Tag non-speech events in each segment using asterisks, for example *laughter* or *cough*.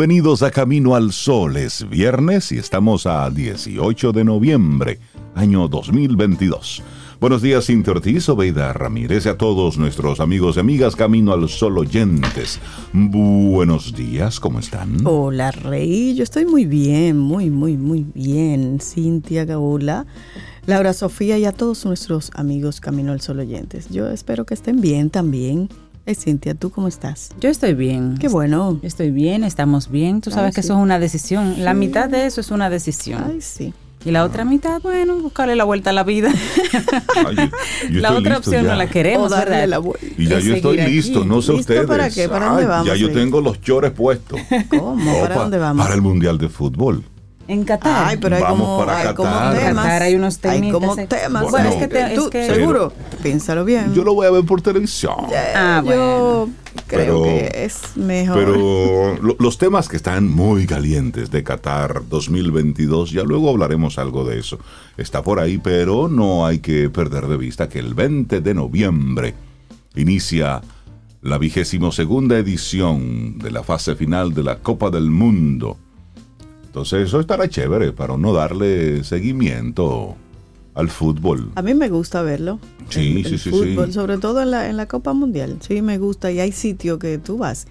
Bienvenidos a Camino al Sol. Es viernes y estamos a 18 de noviembre, año 2022. Buenos días, Cintia Ortiz, Obeida Ramírez y a todos nuestros amigos y amigas Camino al Sol oyentes. Buenos días, ¿cómo están? Hola, Rey. Yo estoy muy bien, muy, muy, muy bien. Cintia, Gaula, Laura Sofía y a todos nuestros amigos Camino al Sol oyentes. Yo espero que estén bien también. Eh, Cintia, ¿tú cómo estás? Yo estoy bien. Qué bueno. Yo estoy bien, estamos bien. Tú sabes Ay, que sí. eso es una decisión. La mitad de eso es una decisión. Ay, sí. Y la otra mitad, bueno, buscarle la vuelta a la vida. Ay, yo- yo *laughs* la otra opción ya. no la queremos, O darle la vuelta. Y ya yo estoy aquí. listo, no sé ¿Listo ustedes. para qué? ¿Para dónde vamos, Ya yo Rey? tengo los chores puestos. *laughs* ¿Cómo? ¿Para dónde vamos? Para el Mundial de Fútbol. En Qatar. Ay, pero hay Vamos como, para hay como Qatar. temas. Qatar hay unos Hay temitas como ahí. temas. Bueno, Bueno, no, es que, te- ¿Tú, es que seguro? Piénsalo bien. Yo lo voy a ver por televisión. Ah, Yo creo Pero- que es mejor. Pero lo- los temas que están muy calientes de Qatar 2022, ya luego hablaremos algo de eso. Está por ahí, pero no hay que perder de vista que el 20 de noviembre inicia la vigésimo segunda edición de la fase final de la Copa del Mundo. Entonces eso estará chévere para no darle seguimiento al fútbol. A mí me gusta verlo. Sí, el, sí, el sí, fútbol, sí. sobre todo en la, en la Copa Mundial. Sí, me gusta. Y hay sitios que tú vas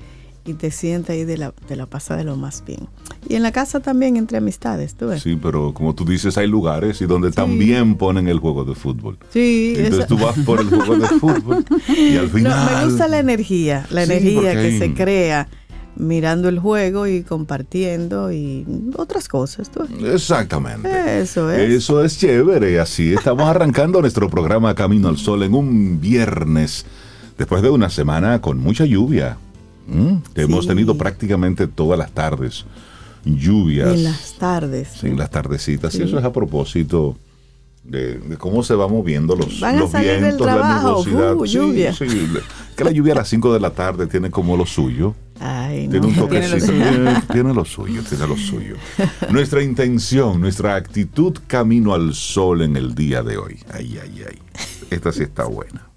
y te sientas ahí de la, de la pasada de lo más bien. Y en la casa también entre amistades, tú ves. Sí, pero como tú dices, hay lugares y donde también ponen el juego de fútbol. Sí, Entonces esa- tú vas por el juego de *laughs* fútbol y al No, final... me gusta la energía, la Sí, energía que hay- se crea mirando el juego y compartiendo y otras cosas. tú. Exactamente. Eso es. Eso es chévere. Así estamos arrancando *laughs* nuestro programa Camino al Sol en un viernes, después de una semana con mucha lluvia. ¿Mm? Hemos tenido prácticamente todas las tardes lluvias. En las tardes. Sí, en las tardecitas. Sí. Y eso es a propósito de, de cómo se van moviendo los, Van a los salir del vientos, la trabajo, nubosidad. uh, Sí, lluvia. sí. que la lluvia a las 5 de la tarde tiene como lo suyo. Ay, no. Tiene un toquecito. Tiene, tiene lo suyo, tiene lo suyo. Nuestra intención, nuestra actitud camino al sol en el día de hoy. Ay, ay, ay. Esta sí está buena.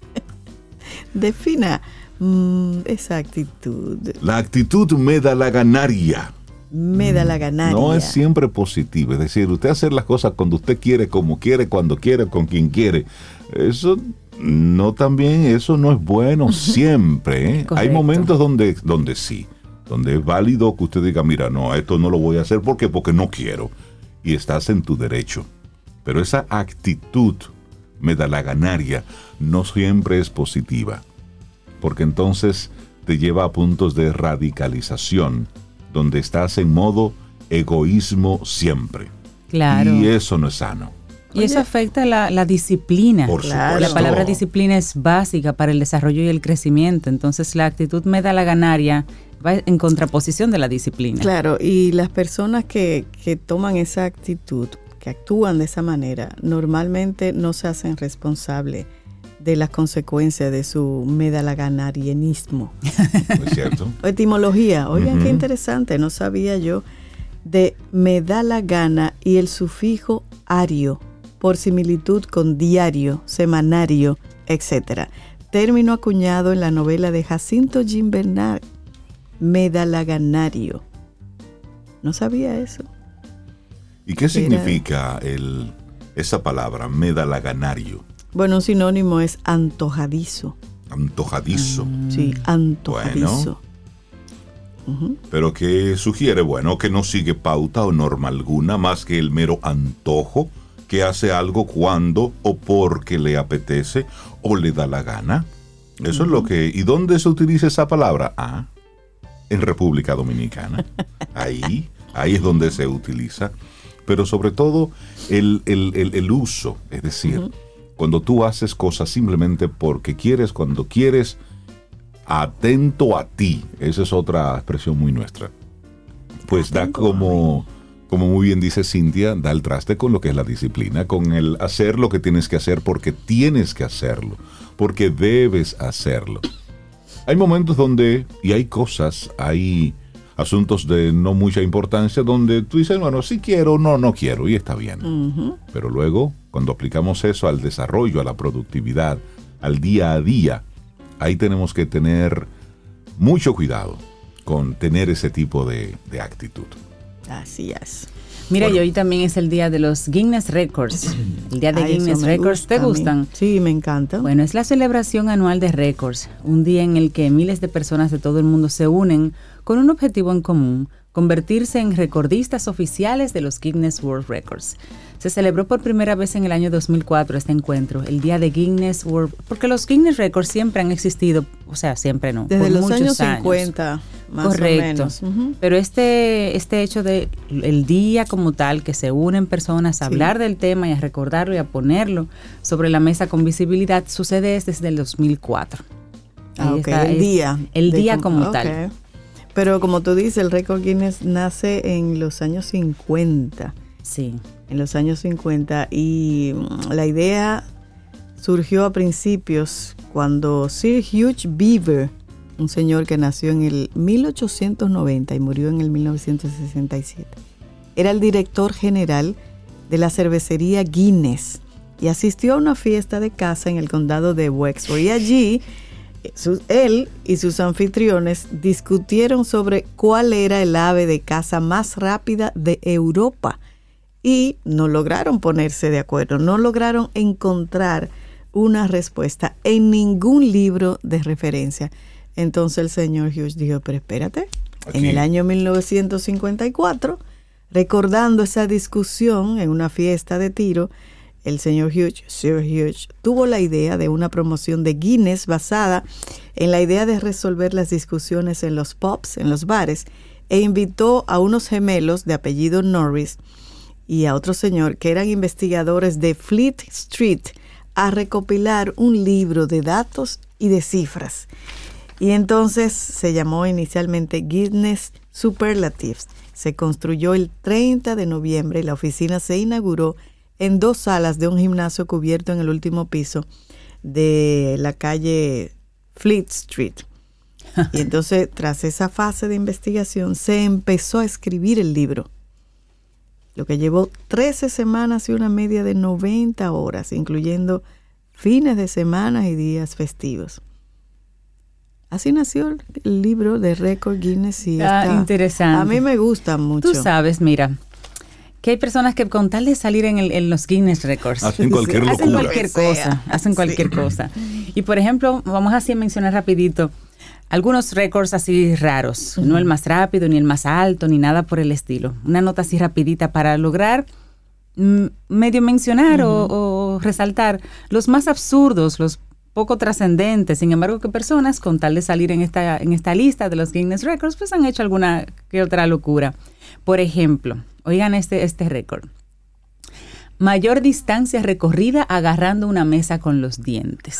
Defina mm, esa actitud. La actitud me da la ganaria. Me da la ganaria. No es siempre positiva. Es decir, usted hacer las cosas cuando usted quiere, como quiere, cuando quiere, con quien quiere. Eso no también, eso no es bueno siempre. ¿eh? Hay momentos donde, donde sí, donde es válido que usted diga, mira, no, esto no lo voy a hacer porque, porque no quiero. Y estás en tu derecho. Pero esa actitud me da la ganaria no siempre es positiva. Porque entonces te lleva a puntos de radicalización, donde estás en modo egoísmo siempre. Claro. Y eso no es sano. Y eso afecta la, la disciplina. Por Claro. La palabra disciplina es básica para el desarrollo y el crecimiento. Entonces la actitud me da la ganaria va en contraposición de la disciplina. Claro, y las personas que, que toman esa actitud, que actúan de esa manera, normalmente no se hacen responsables de las consecuencias de su medalaganarianismo. ¿No *laughs* es cierto? Etimología, oigan qué Ujú. interesante, no sabía yo de me da la gana y el sufijo ario, por similitud con diario, semanario, etc. Término acuñado en la novela de Jacinto Jim Bernard, medalaganario. No sabía eso. ¿Y qué Era- significa el, esa palabra, medalaganario? Bueno, un sinónimo es antojadizo. Antojadizo. Sí, antojadizo. Ujú. Pero que sugiere, bueno, que no sigue pauta o norma alguna más que el mero antojo, que hace algo cuando o porque le apetece o le da la gana. Eso es lo que... ¿Y dónde se utiliza esa palabra? Ah, en República Dominicana. Ahí, ahí es donde se utiliza. Pero sobre todo el, el- el- el uso, es decir, cuando tú haces cosas simplemente porque quieres, cuando quieres, atento a ti. Esa es otra expresión muy nuestra. Pues da como, como muy bien dice Cintia, da el traste con lo que es la disciplina, con el hacer lo que tienes que hacer porque tienes que hacerlo, porque debes hacerlo. Hay momentos donde, y hay cosas, hay asuntos de no mucha importancia donde tú dices, bueno, sí quiero, no, no quiero, y está bien. Pero luego, cuando aplicamos eso al desarrollo, a la productividad, al día a día, ahí tenemos que tener mucho cuidado con tener ese tipo de, de actitud. Así es. Mira, Bueno. y hoy también es el día de los Guinness Records. *clears throat* El día de Ay, Guinness Records. gusta ¿Te gustan? Sí, me encanta. Bueno, es la celebración anual de récords, un día en el que miles de personas de todo el mundo se unen con un objetivo en común, convertirse en recordistas oficiales de los Guinness World Records. Se celebró por primera vez en el año 2004 este encuentro, el día de Guinness World, porque los Guinness Records siempre han existido, o sea, siempre no, Desde por los muchos años 50, más Correcto. o menos. Pero este, este hecho de el día como tal, que se unen personas a Sí. hablar del tema y a recordarlo y a ponerlo sobre la mesa con visibilidad, sucede desde el 2004. Ah, Ahí ok, está, el día. El día com- como tal. Pero como tú dices, el récord Guinness nace en los años 50. Sí. En los años 50. Y mm, la idea surgió a principios cuando Sir Hugh Beaver, un señor que nació en el 1890 y murió en el 1967, era el director general de la cervecería Guinness y asistió a una fiesta de casa en el condado de Wexford. Y allí eh, su- él y sus anfitriones discutieron sobre cuál era el ave de caza más rápida de Europa y no lograron ponerse de acuerdo, no lograron encontrar una respuesta en ningún libro de referencia. Entonces el señor Hughes dijo, pero espérate, en el año 1954, recordando esa discusión en una fiesta de tiro, el señor Hughes, Sir Hughes, tuvo la idea de una promoción de Guinness basada en la idea de resolver las discusiones en los pubs, en los bares, e invitó a unos gemelos de apellido Norris y a otro señor que eran investigadores de Fleet Street a recopilar un libro de datos y de cifras. Y entonces se llamó inicialmente Guinness Superlatives. Se construyó el 30 de noviembre y la oficina se inauguró en dos salas de un gimnasio cubierto en el último piso de la calle Fleet Street. Y *laughs* entonces, tras esa fase de investigación, se empezó a escribir el libro, lo que llevó 13 semanas y una media de 90 horas, incluyendo fines de semana y días festivos. Así nació el- libro de Record Guinness y Ah, está- interesante. A mí me gusta mucho. Tú sabes, mira, que hay personas que con tal de salir en, el- en los Guinness Records, Hacen *laughs* cualquier hacen locura. cualquier cosa, hacen cualquier cosa. Y por ejemplo, vamos así a mencionar rapidito algunos récords así raros, no el más rápido, ni el más alto, ni nada por el estilo. Una nota así rapidita para lograr mm, medio mencionar o, o resaltar los más absurdos, los poco trascendentes, sin embargo que personas con tal de salir en esta, en esta lista de los Guinness Records, pues han hecho alguna que otra locura. Por ejemplo, oigan este, este récord. Mayor distancia recorrida agarrando una mesa con los dientes.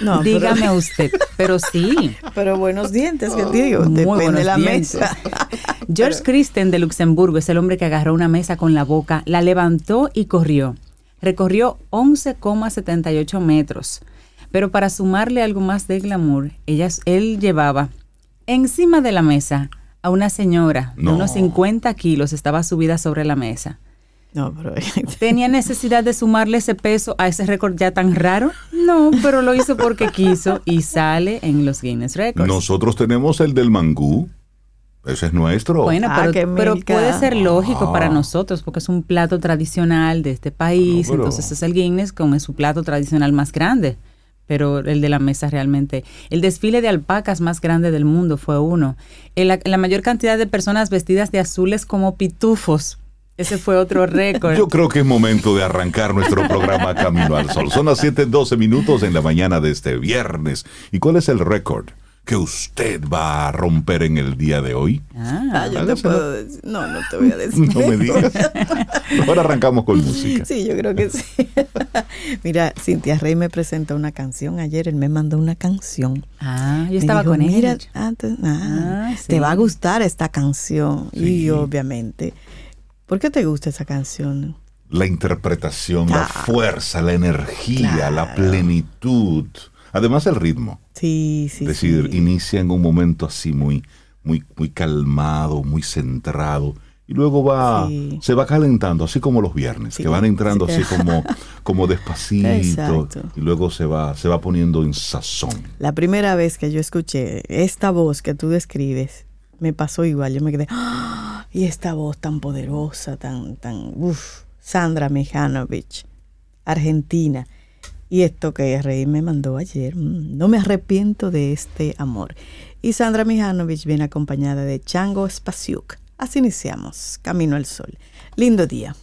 No, pero- Dígame usted, pero sí. *laughs* Pero buenos dientes, que te digo, Muy depende de la dientes. mesa. *laughs* George Christen de Luxemburgo es el hombre que agarró una mesa con la boca, la levantó y corrió. Recorrió 11,78 metros. Pero para sumarle algo más de glamour, ellas, él llevaba encima de la mesa a una señora de No. unos 50 kilos, estaba subida sobre la mesa. No, pero *laughs* ¿Tenía necesidad de sumarle ese peso a ese récord ya tan raro? No, pero lo hizo porque quiso y sale en los Guinness Records. Nosotros tenemos el del mangú. Ese es nuestro. Bueno, Ah, pero, puede ser lógico Ah. para nosotros porque es un plato tradicional de este país, No, pero- entonces es el Guinness como es su plato tradicional más grande. Pero el de la mesa realmente. El desfile de alpacas más grande del mundo fue uno. El- la, la mayor cantidad de personas vestidas de azules como pitufos. Ese fue otro *laughs* récord. Yo creo que es momento de arrancar nuestro *laughs* programa Camino al Sol. Son las 7:12 minutos en la mañana de este viernes. ¿Y cuál es el récord que usted va a romper en el día de hoy? Ah, Ah, yo te puedo decir. No, no te voy a decir. *laughs* No me digas. Ahora arrancamos con música. Sí, yo creo que sí. *laughs* Mira, Cintia Rey me presentó una canción ayer, él me mandó una canción. ah, yo Me estaba dijo, con él. Mira, antes, ah, Ah, sí. te va a gustar esta canción. Sí. Y obviamente, ¿por qué te gusta esa canción? La interpretación, la fuerza, la energía, la plenitud. Además el ritmo. Sí, sí, es decir, sí. inicia en un momento así muy, muy, muy calmado, muy centrado. Y luego va, Sí. se va calentando, así como los viernes, Sí. que van entrando Sí. así como, como *laughs* despacito. Exacto. Y luego se va, se va poniendo en sazón. La primera vez que yo escuché esta voz que tú describes, me pasó igual. Yo me quedé, ¡Ah! y esta voz tan poderosa, tan, tan, uff, Sandra Mihanovic, Argentina. Y esto que Rey me mandó ayer, mm, no me arrepiento de este amor. Y Sandra Mihanovic viene acompañada de Chango Spasiuk. Así iniciamos, Camino al Sol. Lindo día.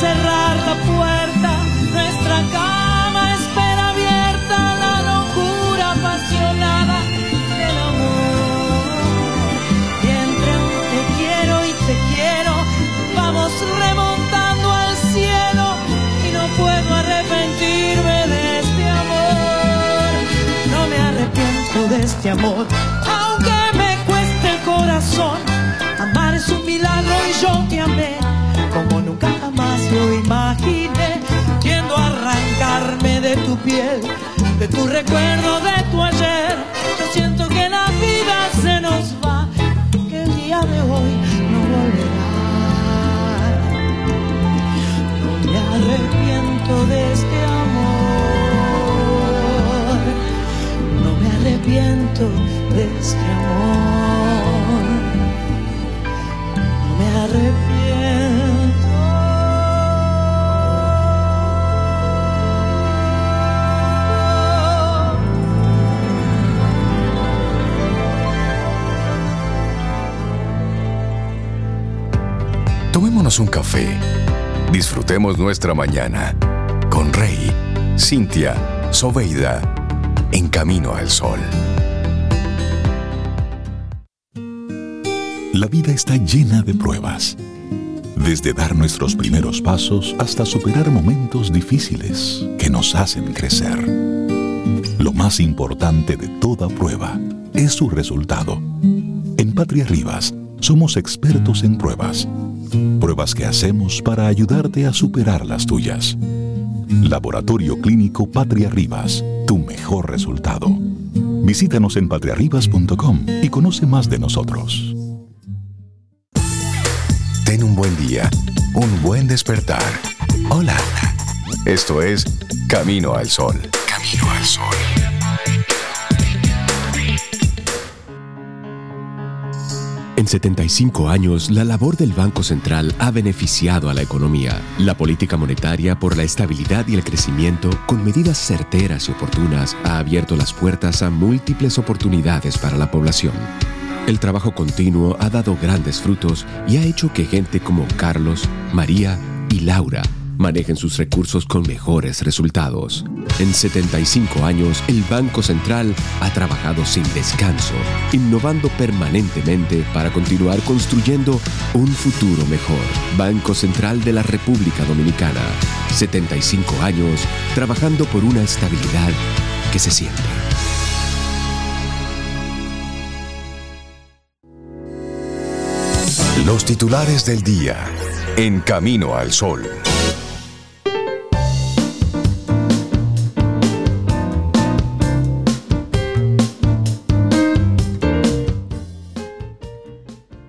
Cerrar la puerta, nuestra cama espera abierta la locura apasionada del amor. Y entre un te quiero y te quiero, vamos remontando al cielo y no puedo arrepentirme de este amor. No me arrepiento de este amor, aunque me cueste el corazón. Lo imaginé. Tiendo arrancarme de tu piel, de tu recuerdo, de tu ayer. Yo siento que la vida se nos va, que el día de hoy no volverá. No me arrepiento de este amor. No me arrepiento de este amor. No me arrepiento. Un café. Disfrutemos nuestra mañana con Rey, Cintia, Soveida, en camino al sol. La vida está llena de pruebas. Desde dar nuestros primeros pasos hasta superar momentos difíciles que nos hacen crecer. Lo más importante de toda prueba es su resultado. En Patria Rivas somos expertos en pruebas. Pruebas que hacemos para ayudarte a superar las tuyas. Laboratorio Clínico Patria Rivas, tu mejor resultado. Visítanos en patriarribas.com y conoce más de nosotros. Ten un buen día, un buen despertar. Hola. Esto es Camino al Sol. Camino al Sol. En 75 años, la labor del Banco Central ha beneficiado a la economía. La política monetaria por la estabilidad y el crecimiento, con medidas certeras y oportunas, ha abierto las puertas a múltiples oportunidades para la población. El trabajo continuo ha dado grandes frutos y ha hecho que gente como Carlos, María y Laura manejen sus recursos con mejores resultados. En 75 años, el Banco Central ha trabajado sin descanso, innovando permanentemente para continuar construyendo un futuro mejor. Banco Central de la República Dominicana. 75 años trabajando por una estabilidad que se siente. Los titulares del día en Camino al Sol.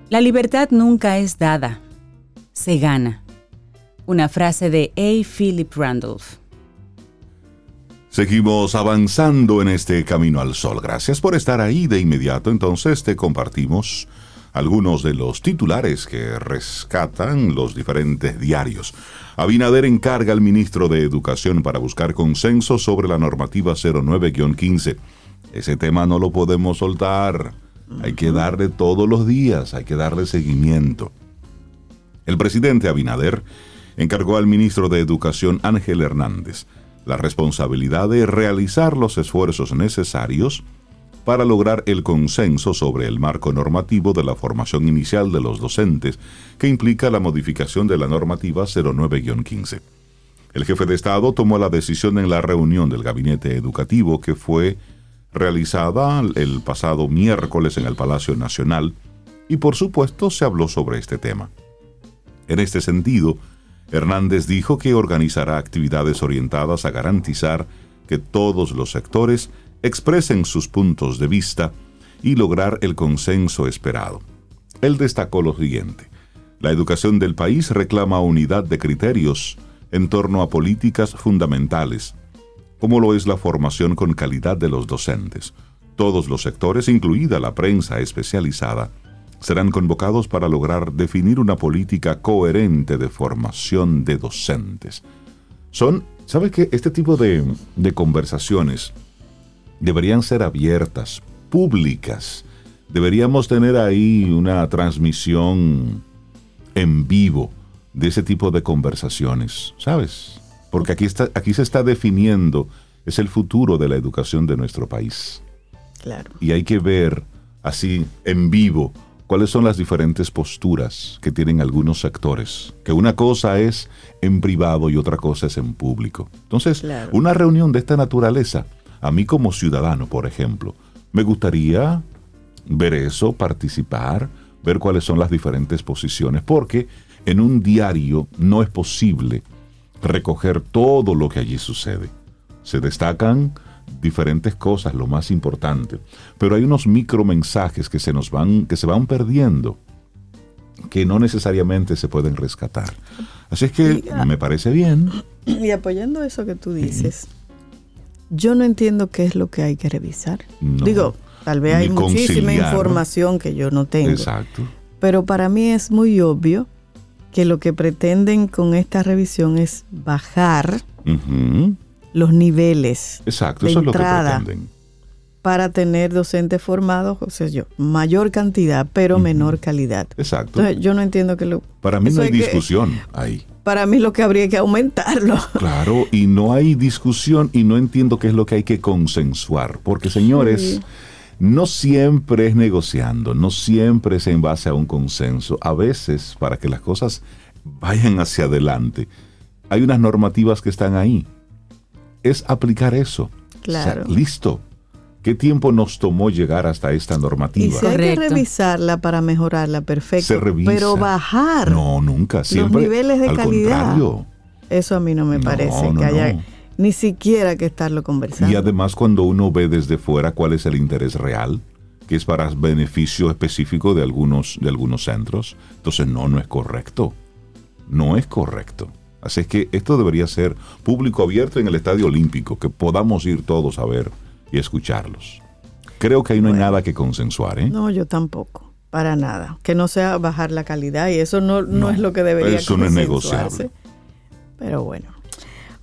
La libertad nunca es dada, se gana. Una frase de A. Philip Randolph. Seguimos avanzando en este camino al sol. Gracias por estar ahí de inmediato. Entonces te compartimos algunos de los titulares que rescatan los diferentes diarios. Abinader encarga al ministro de Educación para buscar consenso sobre la normativa 09-15. Ese tema no lo podemos soltar. Hay que darle todos los días, hay que darle seguimiento. El presidente Abinader encargó al ministro de Educación Ángel Hernández la responsabilidad de realizar los esfuerzos necesarios para lograr el consenso sobre el marco normativo de la formación inicial de los docentes, que implica la modificación de la normativa 09-15. El jefe de Estado tomó la decisión en la reunión del gabinete educativo que fue realizada el pasado miércoles en el Palacio Nacional y por supuesto se habló sobre este tema. En este sentido, Hernández dijo que organizará actividades orientadas a garantizar que todos los sectores expresen sus puntos de vista y lograr el consenso esperado. Él destacó lo siguiente. La educación del país reclama unidad de criterios en torno a políticas fundamentales, como lo es la formación con calidad de los docentes. Todos los sectores, incluida la prensa especializada, serán convocados para lograr definir una política coherente de formación de docentes. Son, ¿sabe qué? Este tipo de, de conversaciones deberían ser abiertas, públicas. Deberíamos tener ahí una transmisión en vivo de ese tipo de conversaciones, ¿sabes? Porque aquí, está, aquí se está definiendo, es el futuro de la educación de nuestro país. Claro. Y hay que ver así en vivo cuáles son las diferentes posturas que tienen algunos sectores. Que una cosa es en privado y otra cosa es en público. Entonces, Claro. una reunión de esta naturaleza, a mí como ciudadano, por ejemplo, me gustaría ver eso, participar, ver cuáles son las diferentes posiciones, porque en un diario no es posible recoger todo lo que allí sucede. Se destacan diferentes cosas, lo más importante, pero hay unos micromensajes que se nos van, que se van perdiendo, que no necesariamente se pueden rescatar. Así es que Y, ah, me parece bien. Y apoyando eso que tú dices, yo no entiendo qué es lo que hay que revisar. No. Digo, tal vez hay muchísima conciliar. información que yo no tengo. Exacto. Pero para mí es muy obvio que lo que pretenden con esta revisión es bajar los niveles Exacto, de eso es lo que entrada pretenden. para tener docentes formados, o sea, yo, mayor cantidad, pero menor calidad. Exacto. Entonces, yo no entiendo que lo... Para mí no hay que- discusión ahí. Para mí lo que habría que aumentarlo. Claro, y no hay discusión y no entiendo qué es lo que hay que consensuar. Porque, señores, Sí. No siempre es negociando, no siempre es en base a un consenso. A veces, para que las cosas vayan hacia adelante, hay unas normativas que están ahí. Es aplicar eso. Claro. O sea, listo. ¿Qué tiempo nos tomó llegar hasta esta Y normativa? si hay que revisarla para mejorarla, perfecto. Se revisa. Pero bajar No, nunca. Siempre. niveles de al calidad. contrario. Eso a mí no me No, parece no, que haya no. Ni siquiera que estarlo conversando. Y además cuando uno ve desde fuera cuál es el interés real, que es para beneficio específico de algunos, de algunos centros, entonces no, no es correcto. No es correcto. Así es que esto debería ser público abierto en el Estadio Olímpico, que podamos ir todos a ver y escucharlos. Creo que ahí no hay nada que consensuar, ¿eh? No, yo tampoco, para nada. Que no sea bajar la calidad y eso no, no, No, es lo que debería eso no es negociable. Pero bueno.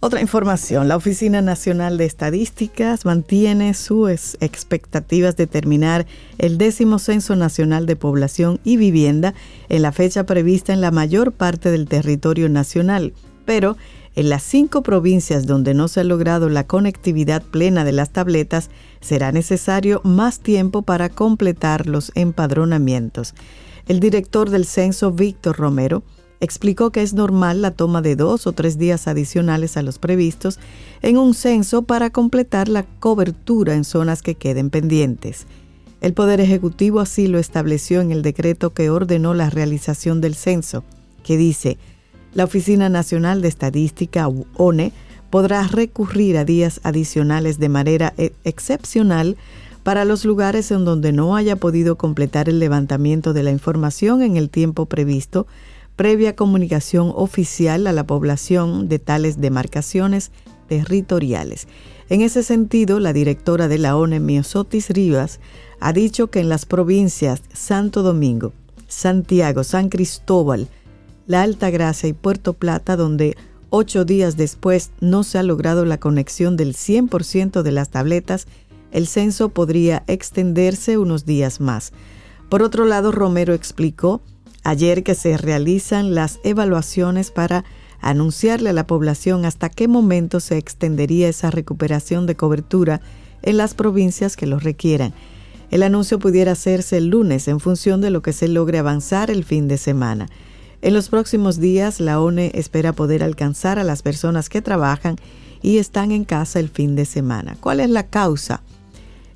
Otra información, la Oficina Nacional de Estadísticas mantiene sus expectativas de terminar el décimo Censo Nacional de Población y Vivienda en la fecha prevista en la mayor parte del territorio nacional, pero en las cinco provincias donde no se ha logrado la conectividad plena de las tabletas, será necesario más tiempo para completar los empadronamientos. El director del censo, Víctor Romero, explicó que es normal la toma de dos o tres días adicionales a los previstos en un censo para completar la cobertura en zonas que queden pendientes. El Poder Ejecutivo así lo estableció en el decreto que ordenó la realización del censo, que dice, la Oficina Nacional de Estadística, ONE, podrá recurrir a días adicionales de manera e- excepcional para los lugares en donde no haya podido completar el levantamiento de la información en el tiempo previsto, previa comunicación oficial a la población de tales demarcaciones territoriales. En ese sentido, la directora de la ONE, Miosotis Rivas, ha dicho que en las provincias Santo Domingo, Santiago, San Cristóbal, La Alta Gracia y Puerto Plata, donde ocho días después no se ha logrado la conexión del 100% de las tabletas, el censo podría extenderse unos días más. Por otro lado, Romero explicó ayer que se realizan las evaluaciones para anunciarle a la población hasta qué momento se extendería esa recuperación de cobertura en las provincias que lo requieran. El anuncio pudiera hacerse el lunes en función de lo que se logre avanzar el fin de semana. En los próximos días, la ONE espera poder alcanzar a las personas que trabajan y están en casa el fin de semana. ¿Cuál es la causa?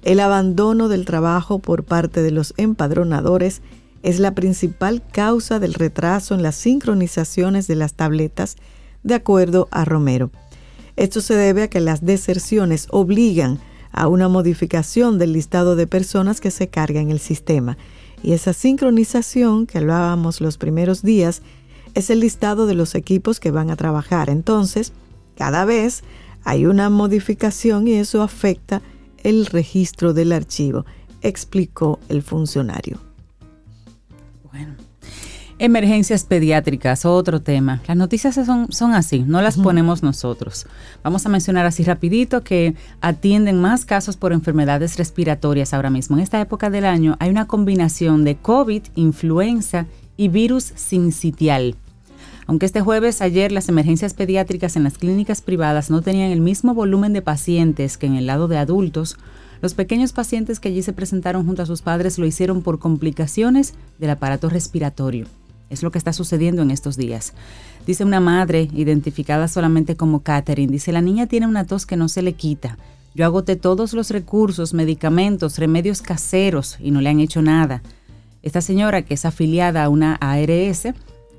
El abandono del trabajo por parte de los empadronadores es la principal causa del retraso en las sincronizaciones de las tabletas, de acuerdo a Romero. Esto se debe a que las deserciones obligan a una modificación del listado de personas que se carga en el sistema. Y esa sincronización que hablábamos los primeros días es el listado de los equipos que van a trabajar. Entonces, cada vez hay una modificación y eso afecta el registro del archivo, explicó el funcionario. Emergencias pediátricas, otro tema. Las noticias son, son así, no las ponemos nosotros. Vamos a mencionar así rapidito que atienden más casos por enfermedades respiratorias ahora mismo. En esta época del año hay una combinación de COVID, influenza y virus sincitial. Aunque este jueves ayer las emergencias pediátricas en las clínicas privadas no tenían el mismo volumen de pacientes que en el lado de adultos, los pequeños pacientes que allí se presentaron junto a sus padres lo hicieron por complicaciones del aparato respiratorio. Es lo que está sucediendo en estos días. Dice una madre, identificada solamente como Catherine, dice, la niña tiene una tos que no se le quita. Yo agoté todos los recursos, medicamentos, remedios caseros y no le han hecho nada. Esta señora, que es afiliada a una ARS,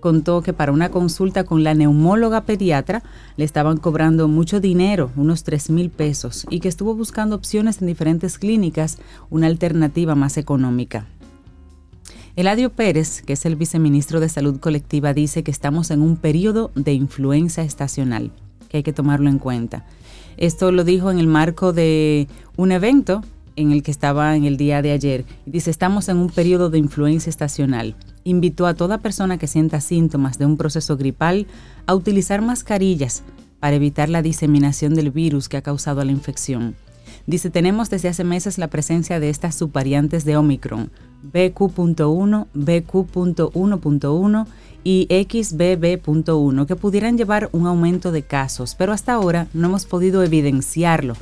contó que para una consulta con la neumóloga pediatra le estaban cobrando mucho dinero, unos 3 mil pesos, y que estuvo buscando opciones en diferentes clínicas, una alternativa más económica. Eladio Pérez, que es el viceministro de Salud Colectiva, dice que estamos en un periodo de influenza estacional, que hay que tomarlo en cuenta. Esto lo dijo en el marco de un evento en el que estaba en el día de ayer. Dice, estamos en un periodo de influenza estacional. Invitó a toda persona que sienta síntomas de un proceso gripal a utilizar mascarillas para evitar la diseminación del virus que ha causado la infección. Dice, tenemos desde hace meses la presencia de estas subvariantes de Omicron, BQ.1, BQ.1.1 y XBB.1, que pudieran llevar un aumento de casos, pero hasta ahora no hemos podido evidenciarlo.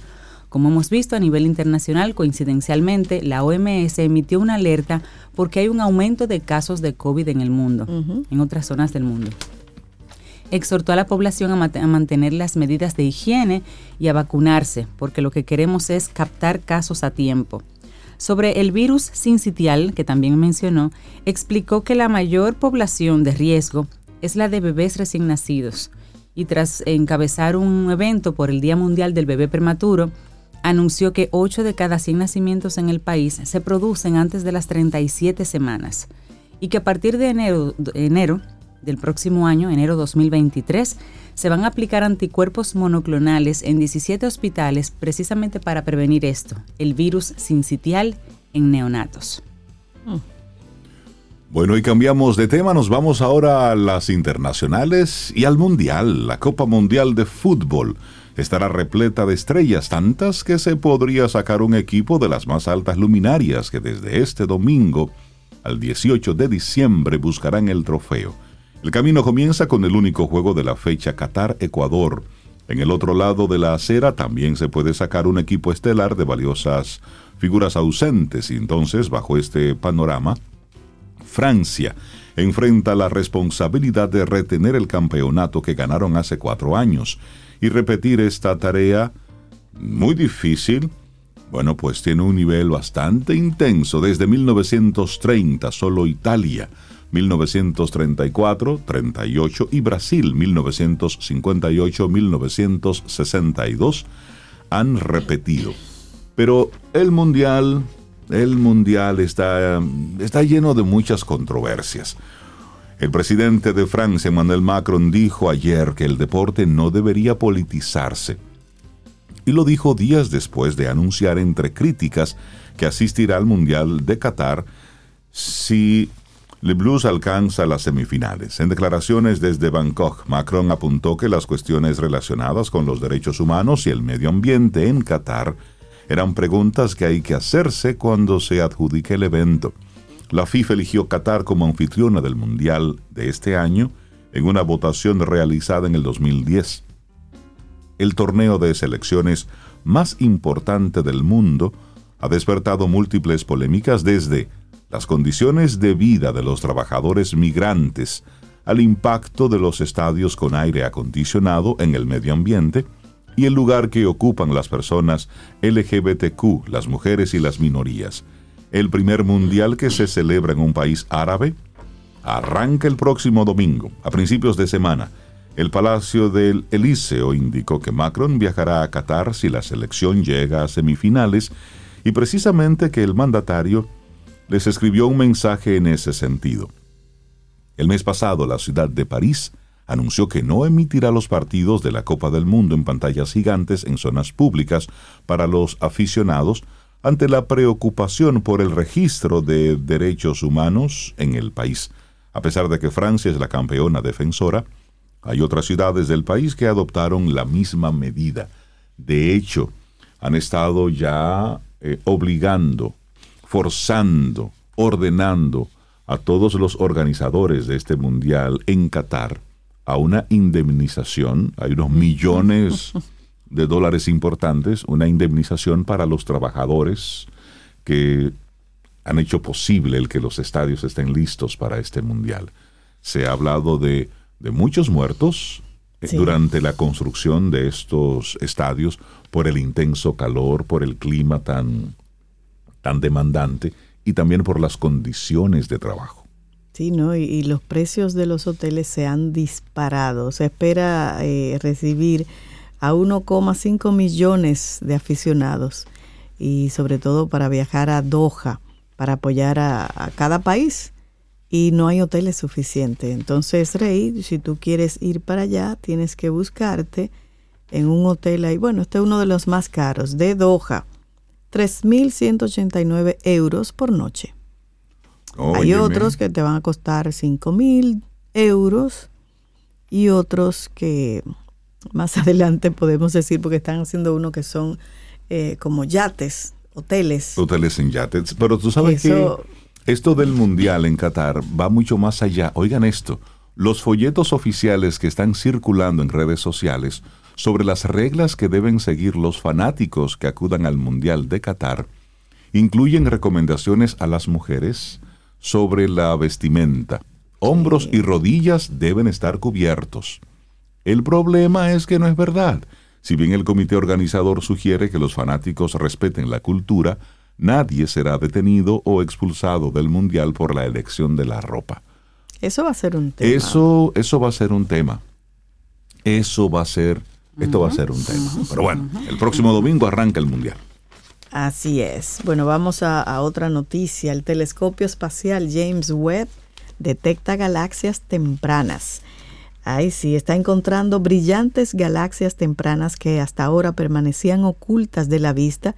Como hemos visto a nivel internacional, coincidencialmente, la OMS emitió una alerta porque hay un aumento de casos de COVID en el mundo, en otras zonas del mundo exhortó a la población a, mantener las medidas de higiene y a vacunarse, porque lo que queremos es captar casos a tiempo. Sobre el virus sincitial, que también mencionó, explicó que la mayor población de riesgo es la de bebés recién nacidos. Y tras encabezar un evento por el Día Mundial del Bebé Prematuro, anunció que 8 de cada 100 nacimientos en el país se producen antes de las 37 semanas y que a partir de enero, del próximo año, enero 2023, se van a aplicar anticuerpos monoclonales en 17 hospitales precisamente para prevenir esto, el virus sincitial en neonatos. Mm. Bueno, y cambiamos de tema, nos vamos ahora a las internacionales y al Mundial. La Copa Mundial de Fútbol estará repleta de estrellas tantas que se podría sacar un equipo de las más altas luminarias que desde este domingo al 18 de diciembre buscarán el trofeo. El camino comienza con el único juego de la fecha Qatar-Ecuador. En el otro lado de la acera también se puede sacar un equipo estelar de valiosas figuras ausentes y entonces, bajo este panorama, Francia enfrenta la responsabilidad de retener el campeonato que ganaron hace cuatro años y repetir esta tarea muy difícil. Bueno, pues tiene un nivel bastante intenso. Desde 1930 solo Italia 1934, 38 y Brasil 1958, 1962 han repetido. Pero el mundial, el mundial está, está lleno de muchas controversias. El presidente de Francia, Emmanuel Macron, dijo ayer que el deporte no debería politizarse. Y lo dijo días después de anunciar entre críticas que asistirá al Mundial de Qatar si le Blues alcanza las semifinales. En declaraciones desde Bangkok, Macron apuntó que las cuestiones relacionadas con los derechos humanos y el medio ambiente en Qatar eran preguntas que hay que hacerse cuando se adjudique el evento. La FIFA eligió Qatar como anfitriona del Mundial de este año en una votación realizada en el 2010. El torneo de selecciones más importante del mundo ha despertado múltiples polémicas desde las condiciones de vida de los trabajadores migrantes al impacto de los estadios con aire acondicionado en el medio ambiente y el lugar que ocupan las personas LGBTQ, las mujeres y las minorías. El primer mundial que se celebra en un país árabe arranca el próximo domingo, a principios de semana. El Palacio del Elíseo indicó que Macron viajará a Qatar si la selección llega a semifinales y precisamente que el mandatario les escribió un mensaje en ese sentido. El mes pasado, la ciudad de París anunció que no emitirá los partidos de la Copa del Mundo en pantallas gigantes en zonas públicas para los aficionados ante la preocupación por el registro de derechos humanos en el país. A pesar de que Francia es la campeona defensora, hay otras ciudades del país que adoptaron la misma medida. De hecho, han estado ya eh, obligando, forzando, ordenando a todos los organizadores de este mundial en Qatar a una indemnización, hay unos millones de dólares importantes, una indemnización para los trabajadores que han hecho posible el que los estadios estén listos para este mundial. Se ha hablado de, de muchos muertos eh, Sí. durante la construcción de estos estadios por el intenso calor, por el clima tan, tan demandante y también por las condiciones de trabajo. Sí, ¿no? Y, los precios de los hoteles se han disparado. Se espera eh, recibir a 1,5 millones de aficionados y sobre todo para viajar a Doha, para apoyar a, a cada país. Y no hay hoteles suficientes. Entonces, Rey, si tú quieres ir para allá, tienes que buscarte en un hotel ahí. Bueno, este es uno de los más caros, de Doha. 3.189 euros por noche. Hay otros que te van a costar 5 mil euros y otros que más *laughs* adelante podemos decir, porque están haciendo uno que son eh, como yates, hoteles. Hoteles en yates. Pero tú sabes Eso- que esto del mundial en Qatar va mucho más allá. Oigan esto, los folletos oficiales que están circulando en redes sociales sobre las reglas que deben seguir los fanáticos que acudan al mundial de Qatar incluyen recomendaciones a las mujeres sobre la vestimenta. Hombros y rodillas deben estar cubiertos. El problema es que no es verdad. Si bien el comité organizador sugiere que los fanáticos respeten la cultura, nadie será detenido o expulsado del mundial por la elección de la ropa. Eso va a ser un tema. Eso, eso va a ser un tema. Eso va a ser, esto va a ser un tema. Pero bueno, el próximo domingo arranca el mundial. Así es. Bueno, vamos a, a otra noticia. El telescopio espacial James Webb detecta galaxias tempranas. Ay, sí, está encontrando brillantes galaxias tempranas que hasta ahora permanecían ocultas de la vista,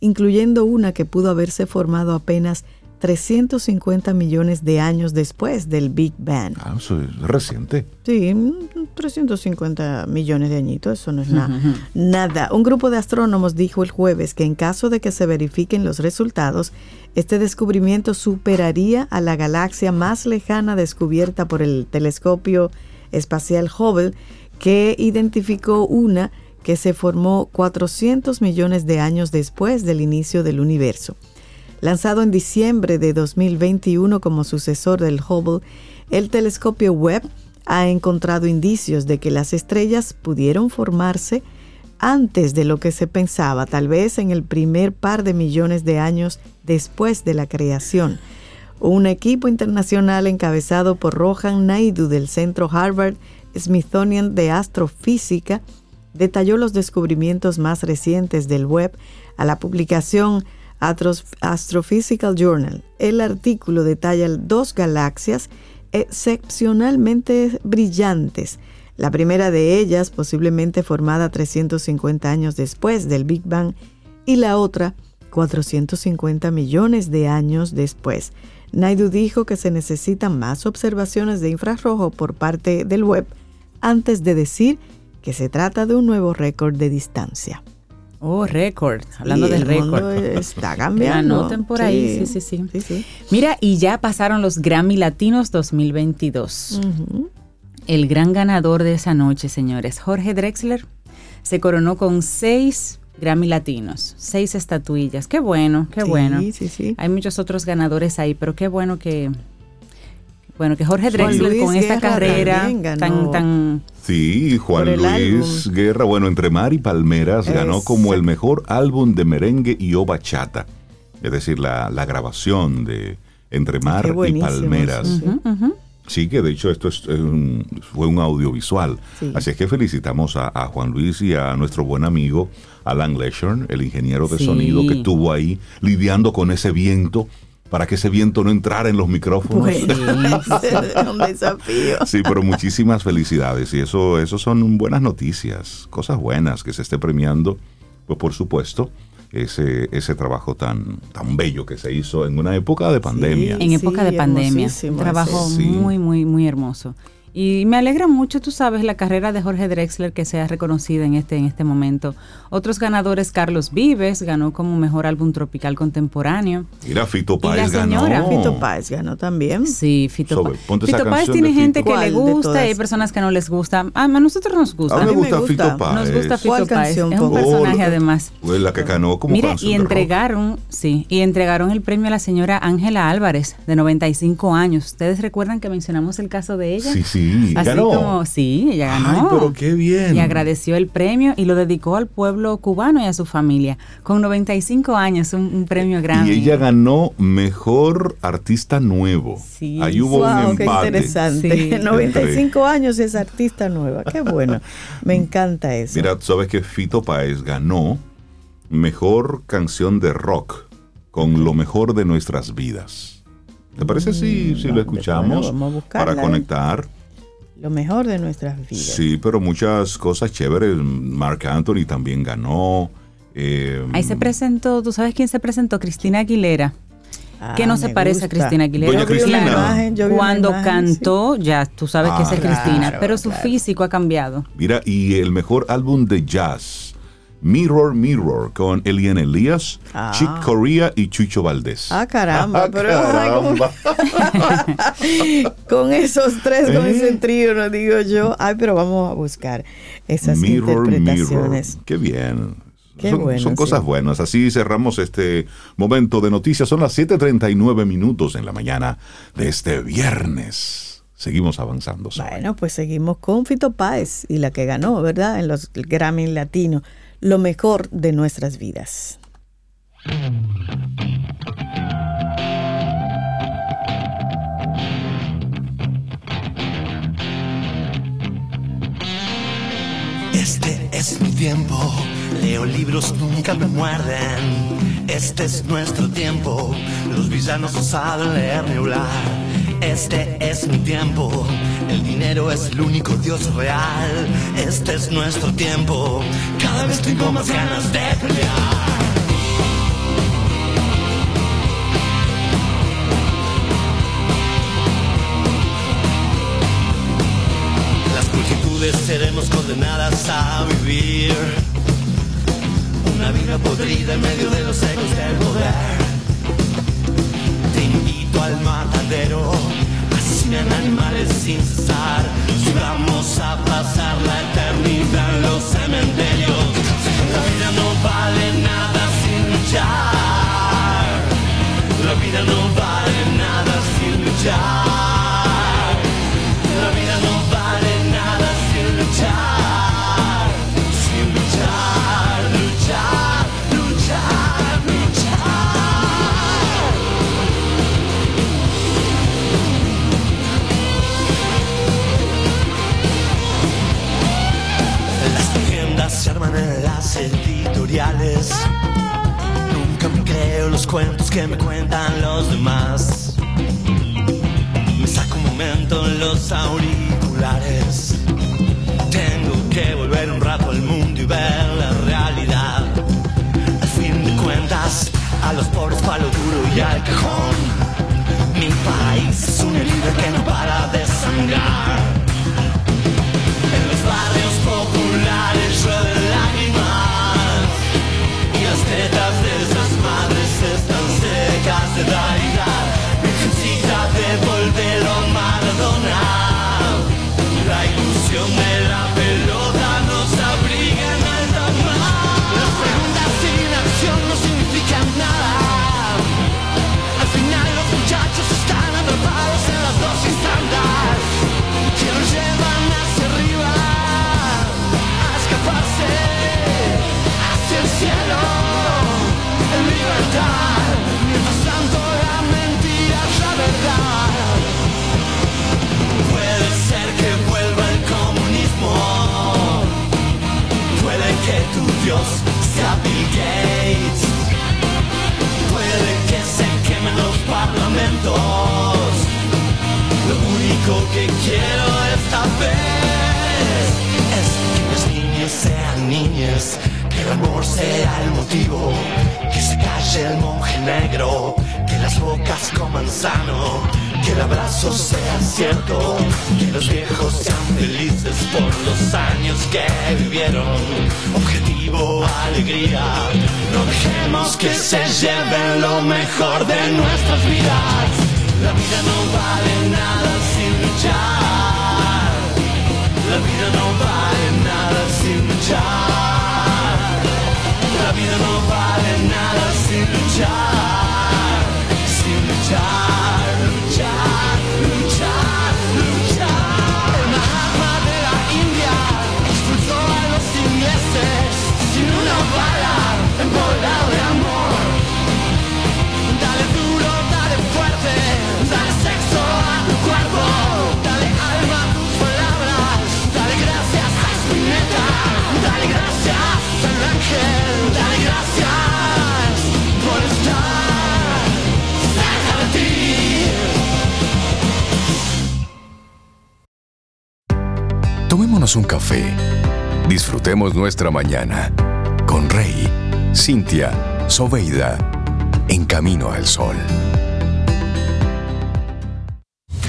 incluyendo una que pudo haberse formado apenas 350 millones de años después del Big Bang. Ah, eso es reciente. Sí, mm, 350 millones de añitos, eso no es nada. Nada. Un grupo de astrónomos dijo el jueves que en caso de que se verifiquen los resultados, este descubrimiento superaría a la galaxia más lejana descubierta por el telescopio espacial Hubble, que identificó una que se formó 400 millones de años después del inicio del universo. Lanzado en diciembre de 2021 como sucesor del Hubble, el telescopio Webb ha encontrado indicios de que las estrellas pudieron formarse antes de lo que se pensaba, tal vez en el primer par de millones de años después de la creación. Un equipo internacional encabezado por Rohan Naidu del Centro Harvard Smithsonian de Astrofísica detalló los descubrimientos más recientes del web a la publicación Astrophysical Journal. El artículo detalla dos galaxias excepcionalmente brillantes. La primera de ellas, posiblemente formada 350 años después del Big Bang, y la otra 450 millones de años después. Naidu dijo que se necesitan más observaciones de infrarrojo por parte del web antes de decir que se trata de un nuevo récord de distancia. Oh, récord. Hablando Y de récord. está *laughs* cambiando. anoten por ahí. Sí, sí, sí. sí, sí. Mira, y ya pasaron los Grammy Latinos 2022. Ujú. El gran ganador de esa noche, señores, Jorge Drexler, se coronó con seis Grammy Latinos, seis estatuillas. Qué bueno, qué Sí, bueno. sí, sí. Hay muchos otros ganadores ahí, pero qué bueno que Bueno, que Jorge Drexler con esta Guerra carrera también tan, tan Sí, Juan Luis álbum. Guerra, bueno, entre Mar y Palmeras ganó como el mejor álbum de merengue y o bachata. Es decir, la, la grabación de Entre Mar Qué y Palmeras. sí. Sí, que de hecho esto es, es un- fue un audiovisual. Sí. Así es que felicitamos a, a Juan Luis y a nuestro buen amigo Alan Leshorn, el ingeniero de Sí. sonido que estuvo ahí lidiando con ese viento para que ese viento no entrara en los micrófonos. Bueno, un desafío. Sí, pero muchísimas felicidades y eso, eso son buenas noticias, cosas buenas que se esté premiando, pues por supuesto, ese, ese trabajo tan, tan bello que se hizo en una época de pandemia. en época de pandemia. trabajo. Sí. muy, muy, muy hermoso. Y me alegra mucho, tú sabes, la carrera de Jorge Drexler que sea reconocida en este, en este momento. Otros ganadores, Carlos Vives, ganó como mejor álbum tropical contemporáneo. Mira, Fito Y la Páez ganó. señora. Fito Páez ganó también. Sí, Fito Páez. Fito Páez tiene gente Fito. que le ¿Cuál de gusta y hay personas que no les gusta. Ah, A nosotros nos gusta. A mí me A mí me gusta. Fito Páez. Nos gusta Fito ¿Cuál Páez. canción Es un personaje Oh, además. Fue la que ganó como Mira, canción y de rock. entregaron, sí, y entregaron el premio a la señora Ángela Álvarez, de 95 años. ¿Ustedes recuerdan que mencionamos el caso de ella? Sí, sí, Así ganó. como, sí, ella ganó. Ay, pero qué bien. Y agradeció el premio y lo dedicó al pueblo cubano y a su familia. Con 95 años, un, un premio grande. Y ella ganó mejor artista nuevo. Sí. Ahí hubo wow, un qué empate. interesante. Sí. *laughs* 95 años es artista nueva. Qué bueno. *laughs* Me encanta eso. Mira, tú sabes que Fito Páez ganó mejor canción de rock con lo mejor de nuestras vidas. ¿Te parece si, si lo bueno, escuchamos vamos a buscarla, para ¿eh? conectar? Lo mejor de nuestras vidas. Sí, pero muchas cosas chéveres. Mark Anthony también ganó. eh, Ahí se presentó, ¿tú sabes quién se presentó? Cristina Aguilera. Ah, que no se parece a. Cristina Aguilera. Cristina. imagen, Cuando imagen, cantó, ya tú sabes que esa es Ah, Cristina, claro, pero su claro. físico ha cambiado. Mira, y el mejor álbum de jazz. Mirror Mirror con Elian Elías, Ah. Chick Corea y Chucho Valdés. Ah, caramba, pero ay, ¿cómo- Caramba. *laughs* con esos tres, con ¿Eh? ese trío, no digo yo. Ay, pero vamos a buscar esas Mirror, Mirror. interpretaciones. Qué bien. Qué son, bueno, son cosas sí. buenas. Así cerramos este momento de noticias. Son las 7:39 minutos en la mañana de este viernes. Seguimos avanzando. Bueno, pues seguimos con Fito Páez y la que ganó, ¿verdad? En los Grammy Latino, lo mejor de nuestras vidas. Este es mi tiempo, leo libros, nunca me muerden. Este es nuestro tiempo, los villanos no saben leer ni hablar. Este es mi tiempo, el dinero es el único Dios real. Este es nuestro tiempo, cada vez tengo más ganas de pelear. Las multitudes seremos condenadas a vivir una vida podrida en medio de los ecos del poder. Al matadero, asesinan animales sin cesar. Vamos a pasar la eternidad en los cementerios, la vida no vale nada sin luchar. La vida no vale nada sin luchar. Editoriales. Nunca me creo los cuentos que me cuentan los demás. Me saco un momento en los auriculares. Tengo que volver un rato al mundo y ver la realidad. Al fin de cuentas, a los pobres palo duro y al cajón. Mi país es una herida que no para de sangrar. Ilusión de Disfrutemos nuestra mañana con Rey, Cintia, Soveida, en camino al sol.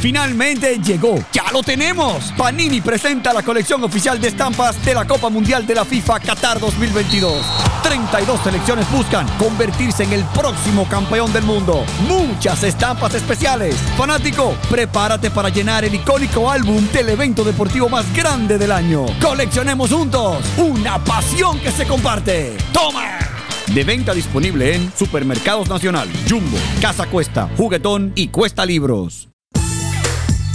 Finalmente llegó, ya lo tenemos. Panini presenta la colección oficial de estampas de la Copa Mundial de la FIFA Qatar 2022. 32 selecciones buscan convertirse en el próximo campeón del mundo. Muchas estampas especiales. Fanático, prepárate para llenar el icónico álbum del evento deportivo más grande del año. Coleccionemos juntos una pasión que se comparte. ¡Toma! De venta disponible en Supermercados Nacional, Jumbo, Casa Cuesta, Juguetón y Cuesta Libros.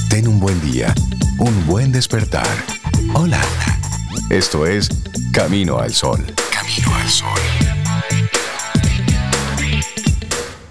Ten un buen día, un buen despertar. Hola. Esto es Camino al Sol. Camino al Sol.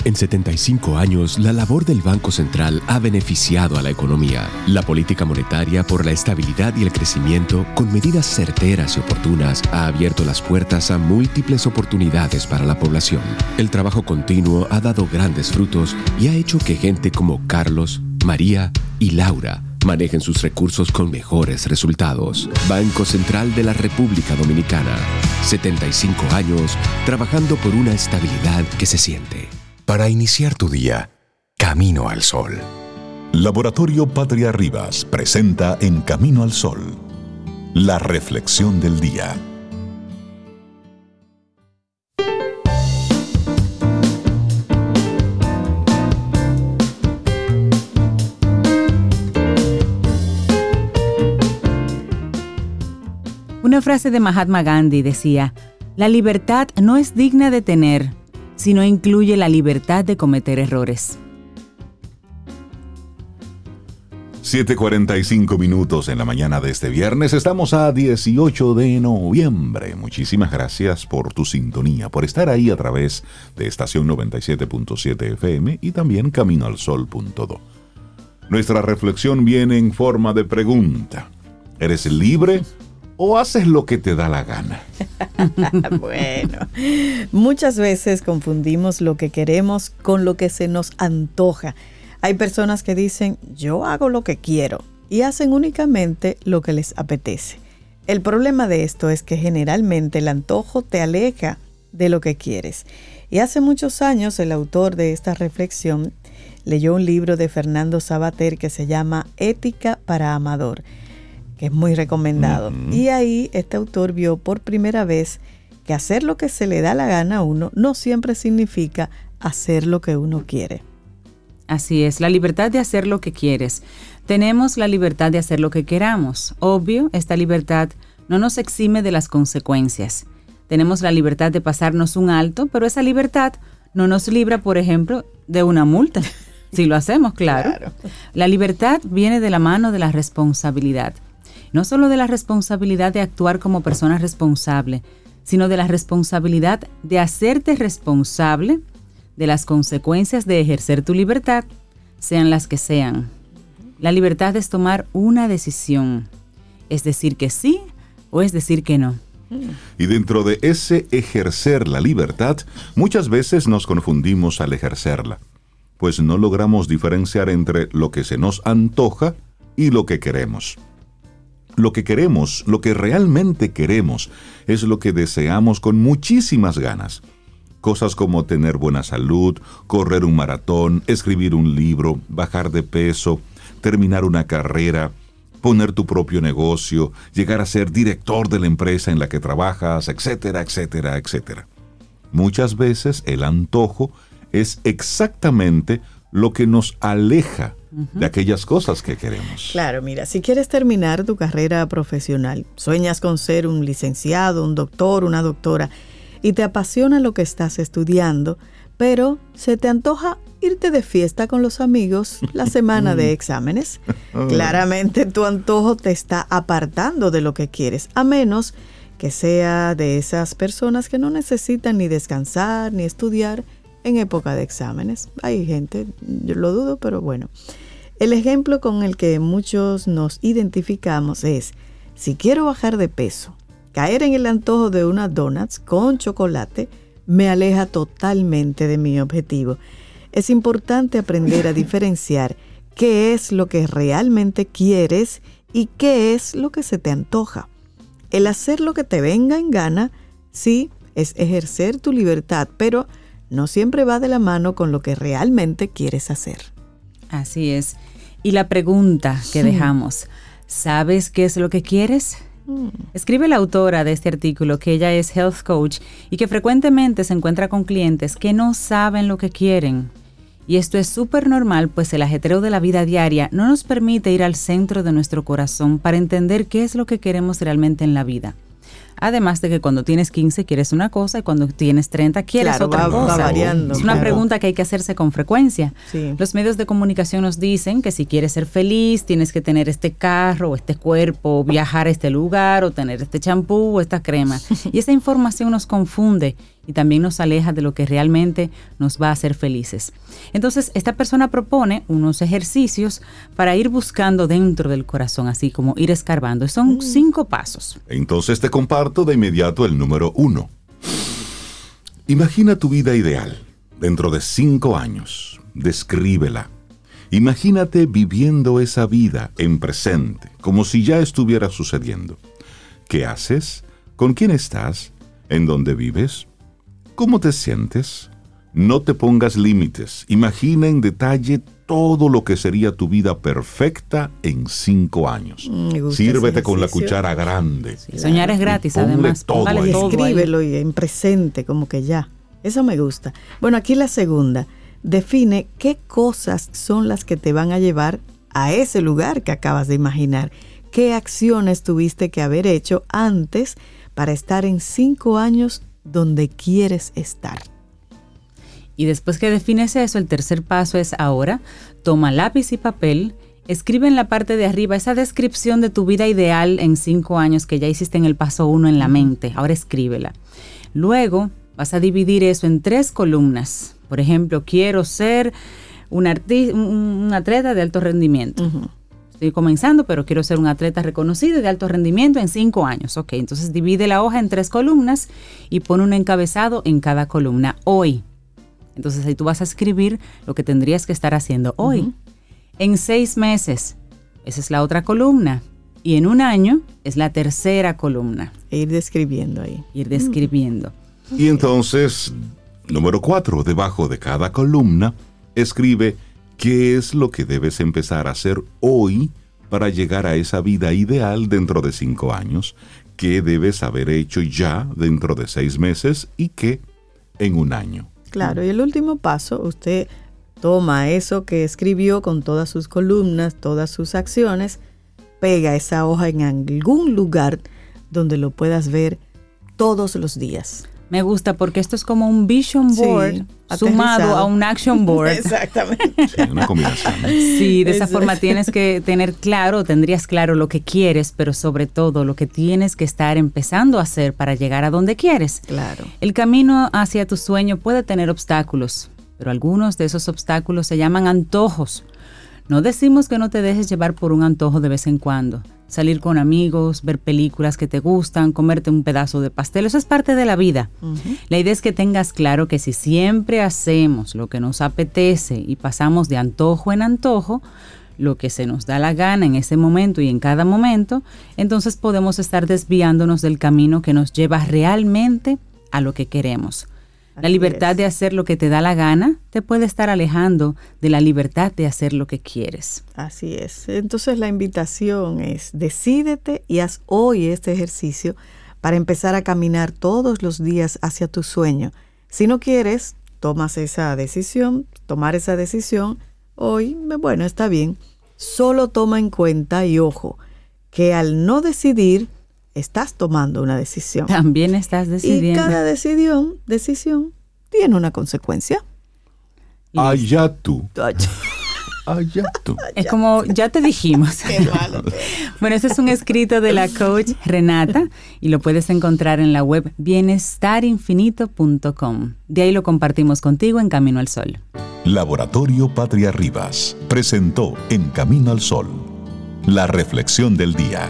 En 75 años, la labor del Banco Central ha beneficiado a la economía. La política monetaria por la estabilidad y el crecimiento, con medidas certeras y oportunas, ha abierto las puertas a múltiples oportunidades para la población. El trabajo continuo ha dado grandes frutos y ha hecho que gente como Carlos, María y Laura manejen sus recursos con mejores resultados. Banco Central de la República Dominicana. 75 años trabajando por una estabilidad que se siente. Para iniciar tu día, Camino al Sol. Laboratorio Patria Rivas presenta En Camino al Sol, la reflexión del día. Una frase de Mahatma Gandhi decía, la libertad no es digna de tener, sino incluye la libertad de cometer errores. 7:45 minutos en la mañana de este viernes. Estamos a 18 de noviembre. Muchísimas gracias por tu sintonía, por estar ahí a través de estación 97.7 FM y también caminoalsol.do. Nuestra reflexión viene en forma de pregunta. ¿Eres libre o haces lo que te da la gana? *laughs* bueno, muchas veces confundimos lo que queremos con lo que se nos antoja. Hay personas que dicen, yo hago lo que quiero y hacen únicamente lo que les apetece. El problema de esto es que generalmente el antojo te aleja de lo que quieres. Y hace muchos años el autor de esta reflexión leyó un libro de Fernando Sabater que se llama Ética para Amador, que es muy recomendado. Y ahí este autor vio por primera vez que hacer lo que se le da la gana a uno no siempre significa hacer lo que uno quiere. Así es, la libertad de hacer lo que quieres. Tenemos la libertad de hacer lo que queramos. Obvio, esta libertad no nos exime de las consecuencias. Tenemos la libertad de pasarnos un alto, pero esa libertad no nos libra, por ejemplo, de una multa. Si lo hacemos, claro. *laughs* claro. La libertad viene de la mano de la responsabilidad. No solo de la responsabilidad de actuar como persona responsable, sino de la responsabilidad de hacerte responsable de las consecuencias de ejercer tu libertad, sean las que sean. La libertad es tomar una decisión, es decir que sí o es decir que no. Y dentro de ese ejercer la libertad, muchas veces nos confundimos al ejercerla, pues no logramos diferenciar entre lo que se nos antoja y lo que queremos. Lo que queremos, lo que realmente queremos, es lo que deseamos con muchísimas ganas. Cosas como tener buena salud, correr un maratón, escribir un libro, bajar de peso, terminar una carrera, poner tu propio negocio, llegar a ser director de la empresa en la que trabajas, etcétera, etcétera, etcétera. Muchas veces el antojo es exactamente lo que nos aleja de aquellas cosas que queremos. Claro, mira, si quieres terminar tu carrera profesional, sueñas con ser un licenciado, un doctor, una doctora, y te apasiona lo que estás estudiando, pero se te antoja irte de fiesta con los amigos la *laughs* semana de exámenes. *laughs* Claramente tu antojo te está apartando de lo que quieres, a menos que sea de esas personas que no necesitan ni descansar ni estudiar en época de exámenes. Hay gente, yo lo dudo, pero bueno. El ejemplo con el que muchos nos identificamos es, si quiero bajar de peso, caer en el antojo de unas donuts con chocolate me aleja totalmente de mi objetivo. Es importante aprender a *laughs* diferenciar qué es lo que realmente quieres y qué es lo que se te antoja. El hacer lo que te venga en gana, sí, es ejercer tu libertad, pero no siempre va de la mano con lo que realmente quieres hacer. Así es. Y la pregunta que dejamos, ¿sabes qué es lo que quieres? Escribe la autora de este artículo que ella es health coach y que frecuentemente se encuentra con clientes que no saben lo que quieren. Y esto es súper normal, pues el ajetreo de la vida diaria no nos permite ir al centro de nuestro corazón para entender qué es lo que queremos realmente en la vida. Además de que cuando tienes 15 quieres una cosa y cuando tienes 30 quieres Claro, otra va- va cosa. variando, es una claro. pregunta que hay que hacerse con frecuencia. Sí. Los medios de comunicación nos dicen que si quieres ser feliz tienes que tener este carro o este cuerpo, o viajar a este lugar o tener este champú o esta crema. *laughs* Y esa información nos confunde y también nos aleja de lo que realmente nos va a hacer felices. Entonces, esta persona propone unos ejercicios para ir buscando dentro del corazón, así como ir escarbando. Son cinco pasos. Entonces te comparto de inmediato el número uno. Imagina tu vida ideal dentro de cinco años. Descríbela. Imagínate viviendo esa vida en presente, como si ya estuviera sucediendo. ¿Qué haces? ¿Con quién estás? ¿En dónde vives? ¿Cómo te sientes? No te pongas límites. Imagina en detalle todo lo que sería tu vida perfecta en cinco años. Mm, me gusta Sírvete con la cuchara grande. Soñar es gratis, ponle además. todo todo ahí. Escríbelo y en presente, como que ya. Eso me gusta. Bueno, aquí la segunda. Define qué cosas son las que te van a llevar a ese lugar que acabas de imaginar. ¿Qué acciones tuviste que haber hecho antes para estar en cinco años donde quieres estar? Y después que defines eso, el tercer paso es ahora, toma lápiz y papel, escribe en la parte de arriba esa descripción de tu vida ideal en cinco años que ya hiciste en el paso uno en la mente. Ahora escríbela. Luego vas a dividir eso en tres columnas. Por ejemplo, quiero ser un, un atleta de alto rendimiento. Estoy comenzando, pero quiero ser un atleta reconocido y de alto rendimiento en cinco años. Ok, entonces divide la hoja en tres columnas y pone un encabezado en cada columna. Hoy. Entonces ahí tú vas a escribir lo que tendrías que estar haciendo hoy. En seis meses, esa es la otra columna. Y en un año es la tercera columna. E ir describiendo ahí. Ir describiendo. Y entonces, número cuatro, debajo de cada columna, escribe qué es lo que debes empezar a hacer hoy para llegar a esa vida ideal dentro de cinco años, qué debes haber hecho ya dentro de seis meses y qué en un año. Claro, y el último paso, usted toma eso que escribió con todas sus columnas, todas sus acciones, pega esa hoja en algún lugar donde lo puedas ver todos los días. Me gusta porque esto es como un vision Sí, board sumado aterrizado. a un action board. *laughs* Exactamente. Sí, una combinación. *laughs* Sí, de esa forma es. tienes que tener claro, tendrías claro lo que quieres, pero sobre todo lo que tienes que estar empezando a hacer para llegar a donde quieres. Claro. El camino hacia tu sueño puede tener obstáculos, pero algunos de esos obstáculos se llaman antojos. No decimos que no te dejes llevar por un antojo de vez en cuando. Salir con amigos, ver películas que te gustan, comerte un pedazo de pastel. Eso es parte de la vida. La idea es que tengas claro que si siempre hacemos lo que nos apetece y pasamos de antojo en antojo, lo que se nos da la gana en ese momento y en cada momento, entonces podemos estar desviándonos del camino que nos lleva realmente a lo que queremos. La libertad es. de hacer lo que te da la gana te puede estar alejando de la libertad de hacer lo que quieres. Así es. Entonces la invitación es, decídete y haz hoy este ejercicio para empezar a caminar todos los días hacia tu sueño. Si no quieres, tomas esa decisión, tomar esa decisión, hoy, bueno, está bien. Solo toma en cuenta y ojo, que al no decidir, estás tomando una decisión. También estás Y decidiendo. cada decisión, decisión tiene una consecuencia. Allá tú. *laughs* Allá tú. Es como ya te dijimos. *laughs* *laughs* bueno, ese es un escrito de la coach Renata y lo puedes encontrar en la web bienestarinfinito.com. De ahí lo compartimos contigo en Camino al Sol. Laboratorio Patria Rivas presentó En Camino al Sol, la reflexión del día.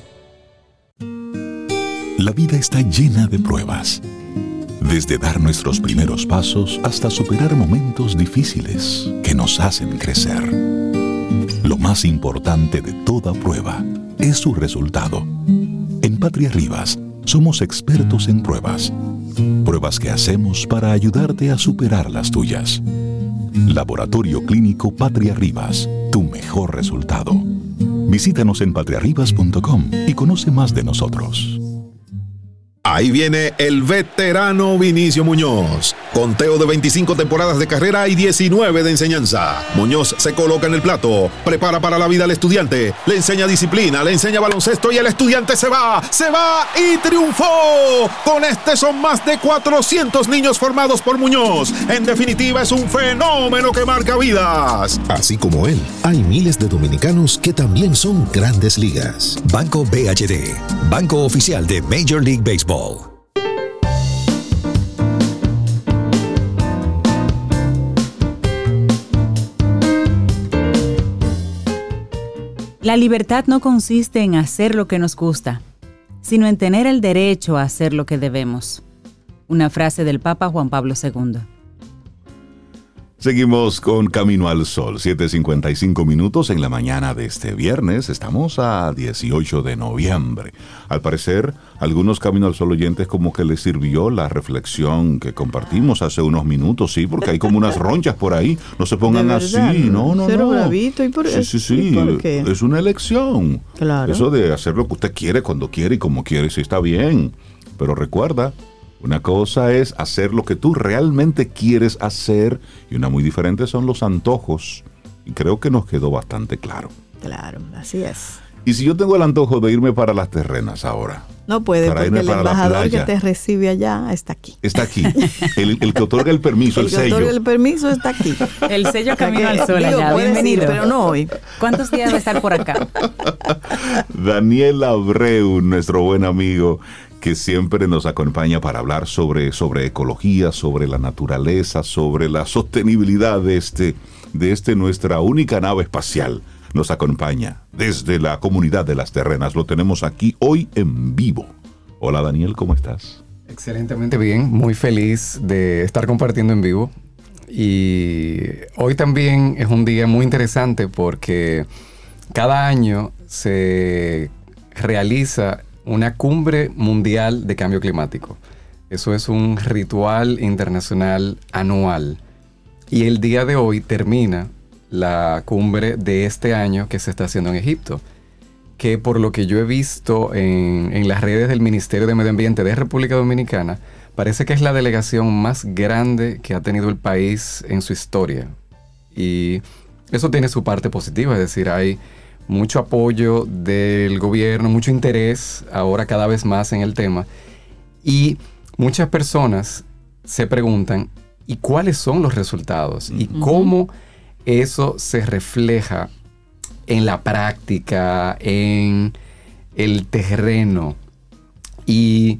La vida está llena de pruebas. Desde dar nuestros primeros pasos hasta superar momentos difíciles que nos hacen crecer. Lo más importante de toda prueba es su resultado. En Patria Rivas somos expertos en pruebas. Pruebas que hacemos para ayudarte a superar las tuyas. Laboratorio Clínico Patria Rivas, tu mejor resultado. Visítanos en patriarribas.com y conoce más de nosotros. Ahí viene el veterano Vinicio Muñoz. Conteo de 25 temporadas de carrera y 19 de enseñanza. Muñoz se coloca en el plato, prepara para la vida al estudiante, le enseña disciplina, le enseña baloncesto y el estudiante se va, se va y triunfó. Con este son más de 400 niños formados por Muñoz. En definitiva es un fenómeno que marca vidas. Así como él, hay miles de dominicanos que también son grandes ligas. Banco BHD, banco oficial de Major League Baseball. La libertad no consiste en hacer lo que nos gusta, sino en tener el derecho a hacer lo que debemos. Una frase del Papa Juan Pablo II. Seguimos con Camino al Sol, 7.55 minutos en la mañana de este viernes. Estamos a 18 de noviembre. Al parecer, algunos Camino al Sol oyentes como que les sirvió la reflexión que compartimos hace unos minutos, sí, porque hay como unas ronchas por ahí. No se pongan De así, verdad, no, no, no. bravito, ¿y por- sí, sí, sí. ¿y por qué? Es una elección. Claro. Eso de hacer lo que usted quiere, cuando quiere y como quiere, sí está bien. Pero recuerda, una cosa es hacer lo que tú realmente quieres hacer y una muy diferente son los antojos. Y creo que nos quedó bastante claro. Claro, así es. Y si yo tengo el antojo de irme para las terrenas ahora, No puede Para porque irme el embajador que te recibe allá está aquí. está aquí. *laughs* El, el que otorga el permiso, el, el que sello. otorga el permiso está aquí. *laughs* El sello Camino al Sol digo, allá. puedes ir, Bienvenido. pero no hoy. ¿Cuántos días va a estar por acá? *laughs* Daniel Abreu, nuestro buen amigo, que siempre nos acompaña para hablar sobre, sobre ecología, sobre la naturaleza, sobre la sostenibilidad de este, de este nuestra única nave espacial. Nos acompaña desde la comunidad de las terrenas. Lo tenemos aquí hoy en vivo. Hola Daniel, ¿cómo estás? Excelentemente bien, muy feliz de estar compartiendo en vivo. Y hoy también es un día muy interesante porque cada año se realiza una cumbre mundial de cambio climático. Eso es un ritual internacional anual. Y el día de hoy termina la cumbre de este año que se está haciendo en Egipto que por lo que yo he visto en, en las redes del Ministerio de Medio Ambiente de República Dominicana, parece que es la delegación más grande que ha tenido el país en su historia. Y eso tiene su parte positiva, es decir, hay mucho apoyo del gobierno, mucho interés ahora cada vez más en el tema. Y muchas personas se preguntan, ¿y cuáles son los resultados? ¿Y cómo eso se refleja en la práctica, en el terreno? Y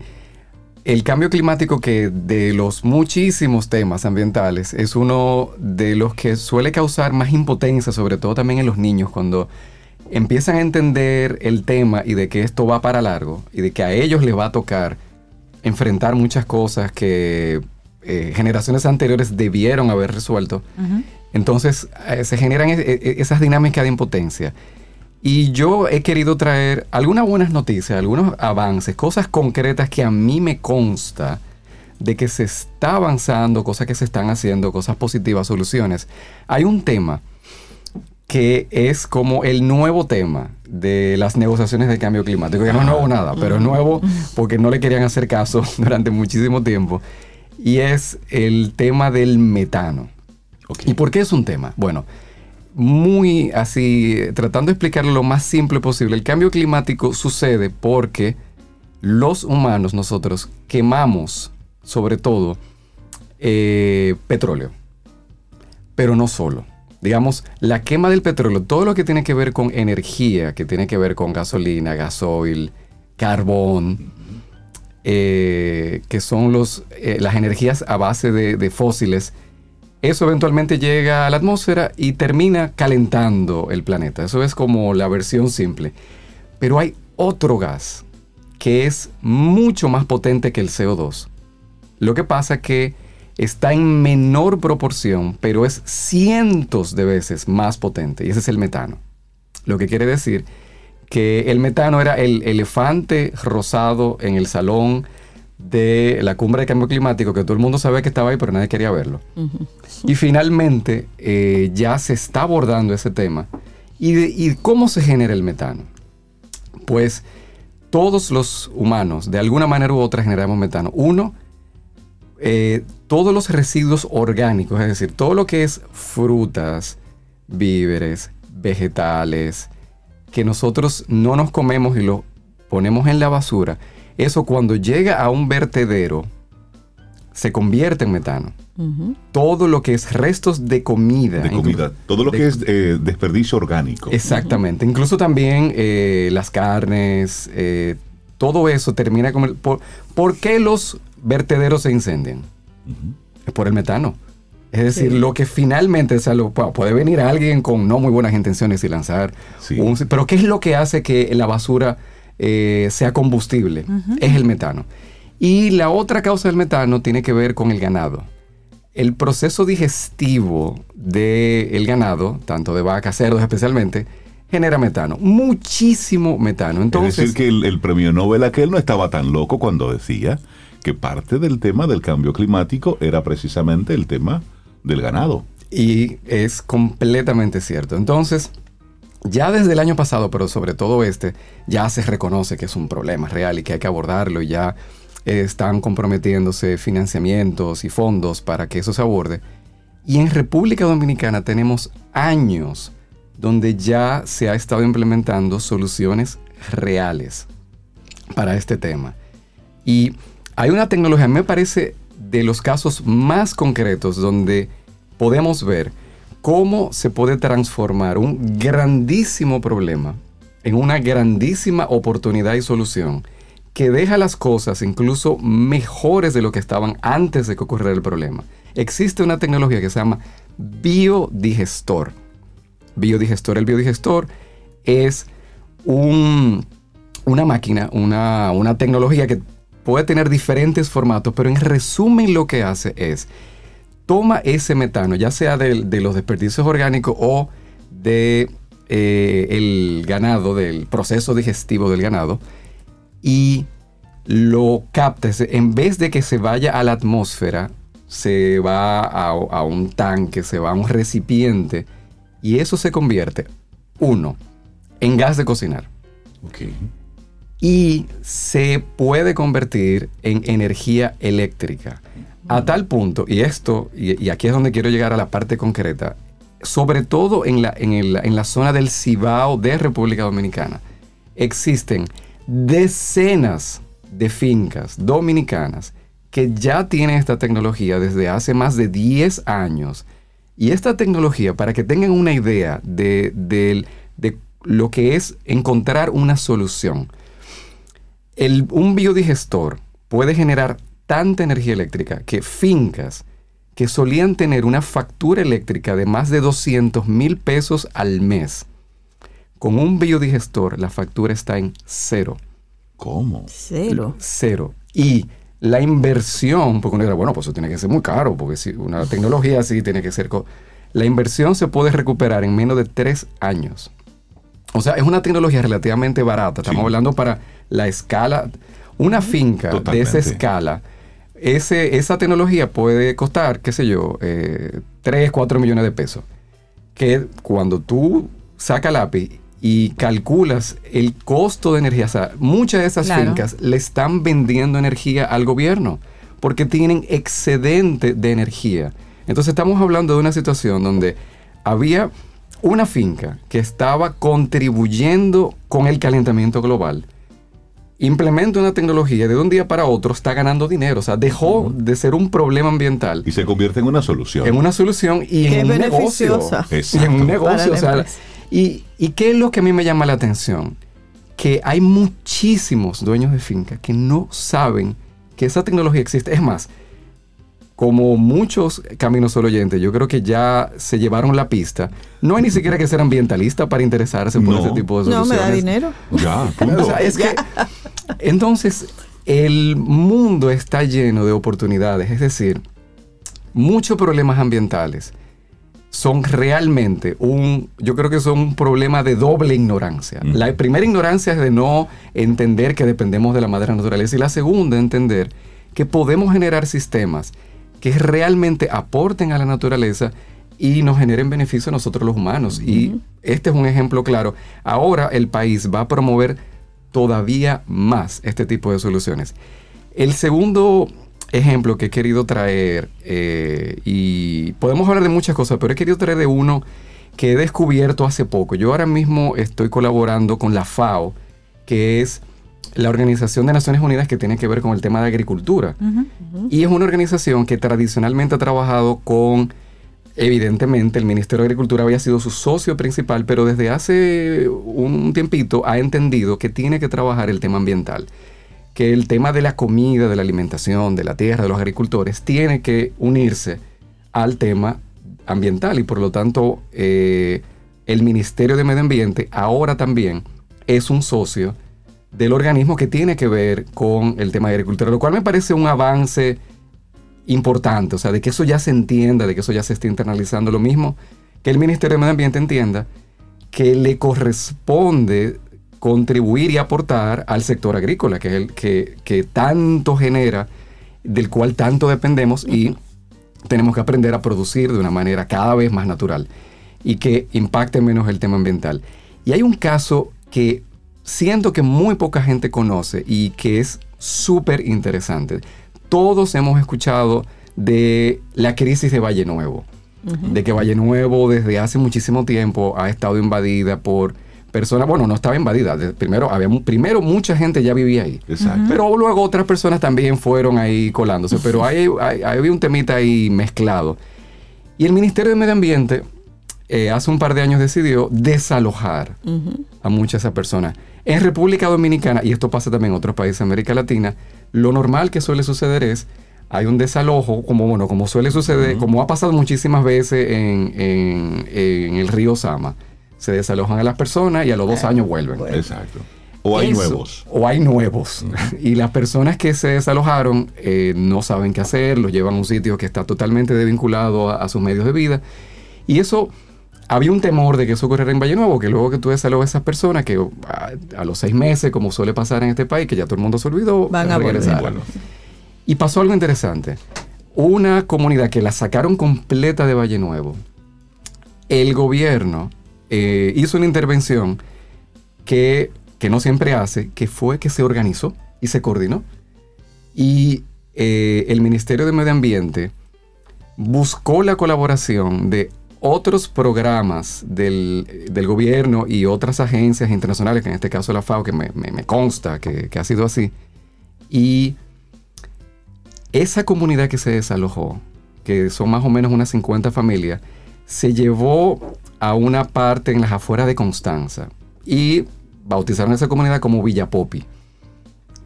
el cambio climático que de los muchísimos temas ambientales es uno de los que suele causar más impotencia, sobre todo también en los niños, cuando empiezan a entender el tema y de que esto va para largo y de que a ellos les va a tocar enfrentar muchas cosas que eh, generaciones anteriores debieron haber resuelto. Entonces eh, se generan e- e- esas dinámicas de impotencia. Y yo he querido traer algunas buenas noticias, algunos avances, cosas concretas que a mí me consta de que se está avanzando, cosas que se están haciendo, cosas positivas, soluciones. Hay un tema que es como el nuevo tema de las negociaciones de cambio climático, que no es nuevo nada, pero es nuevo *laughs* porque no le querían hacer caso *laughs* durante muchísimo tiempo, y es el tema del metano. ¿Y por qué es un tema? Bueno, muy así, tratando de explicarlo lo más simple posible, el cambio climático sucede porque los humanos, nosotros, quemamos sobre todo eh, petróleo, pero no solo. Digamos, la quema del petróleo, todo lo que tiene que ver con energía, que tiene que ver con gasolina, gasoil, carbón, eh, que son los, eh, las energías a base de, de fósiles, eso eventualmente llega a la atmósfera y termina calentando el planeta. Eso es como la versión simple. Pero hay otro gas que es mucho más potente que el CO2. Lo que pasa que está en menor proporción, pero es cientos de veces más potente. Y ese es el metano. Lo que quiere decir que el metano era el elefante rosado en el salón de la cumbre de cambio climático, que todo el mundo sabía que estaba ahí, pero nadie quería verlo. Y finalmente eh, ya se está abordando ese tema. ¿Y, de- y cómo se genera el metano? Pues todos los humanos, de alguna manera u otra, generamos metano. Uno, eh, todos los residuos orgánicos, es decir, todo lo que es frutas, víveres, vegetales, que nosotros no nos comemos y lo ponemos en la basura, eso cuando llega a un vertedero se convierte en metano. Todo lo que es restos de comida. De comida. Todo lo que es eh, desperdicio orgánico. Exactamente. Incluso también eh, las carnes, eh, todo eso termina como... el- Por, ¿Por qué los vertederos se incendian? Es por el metano. Es decir, Sí. lo que finalmente, o sea, lo- pu- puede venir alguien con no muy buenas intenciones y lanzar un- Pero ¿qué es lo que hace que la basura eh, sea combustible? Es el metano. Y la otra causa del metano tiene que ver con el ganado. El proceso digestivo del ganado, tanto de vacas, cerdos especialmente, genera metano. Muchísimo metano. Entonces, es decir, que el, el premio Nobel aquel no estaba tan loco cuando decía que parte del tema del cambio climático era precisamente el tema del ganado. Y es completamente cierto. Entonces, ya desde el año pasado, pero sobre todo este, ya se reconoce que es un problema real y que hay que abordarlo y ya están comprometiéndose financiamientos y fondos para que eso se aborde. Y en República Dominicana tenemos años donde ya se ha estado implementando soluciones reales para este tema. Y hay una tecnología, me parece, de los casos más concretos donde podemos ver cómo se puede transformar un grandísimo problema en una grandísima oportunidad y solución que deja las cosas incluso mejores de lo que estaban antes de que ocurriera el problema. Existe una tecnología que se llama biodigestor. Biodigestor, el biodigestor es un- una máquina, una, una tecnología que puede tener diferentes formatos, pero en resumen lo que hace es toma ese metano, ya sea de, los desperdicios orgánicos o de eh, el ganado, del proceso digestivo del ganado, y lo capta. En vez de que se vaya a la atmósfera, se va a, a un tanque, se va a un recipiente, y eso se convierte, uno, en gas de cocinar. Y se puede convertir en energía eléctrica. A tal punto, y esto, y, y aquí es donde quiero llegar a la parte concreta, sobre todo en la, en, el- en la zona del Cibao de República Dominicana, existen decenas de fincas dominicanas que ya tienen esta tecnología desde hace más de 10 años. Y esta tecnología, para que tengan una idea de, del- de lo que es encontrar una solución, el- un biodigestor puede generar tanta energía eléctrica que fincas que solían tener una factura eléctrica de más de 200 mil pesos al mes, con un biodigestor la factura está en cero. ¿Cómo? Cero. Cero. Y la inversión, porque uno dirá, bueno, pues eso tiene que ser muy caro, porque si una tecnología así tiene que ser... co-". La inversión se puede recuperar en menos de tres años. O sea, es una tecnología relativamente barata. Estamos hablando para la escala. Una finca de esa escala, ese, esa tecnología puede costar, qué sé yo, eh, 3, 4 millones de pesos. Que cuando tú sacas lápiz y calculas el costo de energía, o sea, muchas de esas Claro. fincas le están vendiendo energía al gobierno porque tienen excedente de energía. Entonces estamos hablando de una situación donde había una finca que estaba contribuyendo con el calentamiento global. Implementa una tecnología de un día para otro, está ganando dinero. O sea, dejó de ser un problema ambiental. Y se convierte en una solución. En una solución y Qué en un negocio. beneficiosa. Y en un negocio. o sea, y, ¿Y qué es lo que a mí me llama la atención? Que hay muchísimos dueños de finca que no saben que esa tecnología existe. Es más, como muchos caminos solo oyentes, yo creo que ya se llevaron la pista. No hay ni siquiera que ser ambientalista para interesarse por No. este tipo de No, soluciones. me da dinero. Ya, *laughs* O punto. sea, es que, entonces, el mundo está lleno de oportunidades, es decir, muchos problemas ambientales son realmente un, yo creo que son un problema de doble ignorancia. Mm. La primera ignorancia es de no entender que dependemos de la madre naturaleza y la segunda, entender que podemos generar sistemas que realmente aporten a la naturaleza y nos generen beneficio a nosotros los humanos. Y este es un ejemplo claro. Ahora el país va a promover todavía más este tipo de soluciones. El segundo ejemplo que he querido traer, eh, y podemos hablar de muchas cosas, pero he querido traer de uno que he descubierto hace poco. Yo ahora mismo estoy colaborando con la FAO, que es la Organización de Naciones Unidas que tiene que ver con el tema de agricultura. Y es una organización que tradicionalmente ha trabajado con, evidentemente, el Ministerio de Agricultura había sido su socio principal, pero desde hace un tiempito ha entendido que tiene que trabajar el tema ambiental. Que el tema de la comida, de la alimentación, de la tierra, de los agricultores, tiene que unirse al tema ambiental y por lo tanto eh, el Ministerio de Medio Ambiente ahora también es un socio del organismo que tiene que ver con el tema de agricultura, lo cual me parece un avance importante, o sea, de que eso ya se entienda, de que eso ya se esté internalizando. Lo mismo que el Ministerio de Medio Ambiente entienda que le corresponde contribuir y aportar al sector agrícola, que es el que, que tanto genera, del cual tanto dependemos y tenemos que aprender a producir de una manera cada vez más natural y que impacte menos el tema ambiental. Y hay un caso que siento que muy poca gente conoce y que es súper interesante. Todos hemos escuchado de la crisis de Valle Nuevo, de que Valle Nuevo desde hace muchísimo tiempo ha estado invadida por personas, bueno, no estaba invadida, primero, había, primero mucha gente ya vivía ahí, Exacto. pero luego otras personas también fueron ahí colándose, pero *laughs* hay, hay- había un temita ahí mezclado. Y el Ministerio de Medio Ambiente eh, hace un par de años decidió desalojar a muchas de esas personas. En República Dominicana, y esto pasa también en otros países de América Latina, lo normal que suele suceder es, hay un desalojo, como bueno, como suele suceder, como ha pasado muchísimas veces en, en- en el río Sama. Se desalojan a las personas y a los dos años vuelven. Exacto. O hay Eso, nuevos. O hay nuevos. *laughs* y las personas que se desalojaron eh, no saben qué hacer, los llevan a un sitio que está totalmente desvinculado a, a sus medios de vida. Y eso, había un temor de que eso ocurriera en Valle Nuevo, que luego que tú desalojas a esas personas, que a, a los seis meses, como suele pasar en este país, que ya todo el mundo se olvidó, Van a volver. regresaron. Y pasó algo interesante. Una comunidad que la sacaron completa de Valle Nuevo, el gobierno eh, hizo una intervención que, que no siempre hace, que fue que se organizó y se coordinó. Y eh, el Ministerio de Medio Ambiente buscó la colaboración de otros programas del, del gobierno y otras agencias internacionales, que en este caso la FAO, que me, me- me consta que, que ha sido así, y esa comunidad que se desalojó, que son más o menos unas 50 familias, se llevó a una parte en las afueras de Constanza y bautizaron esa comunidad como Villa Popi.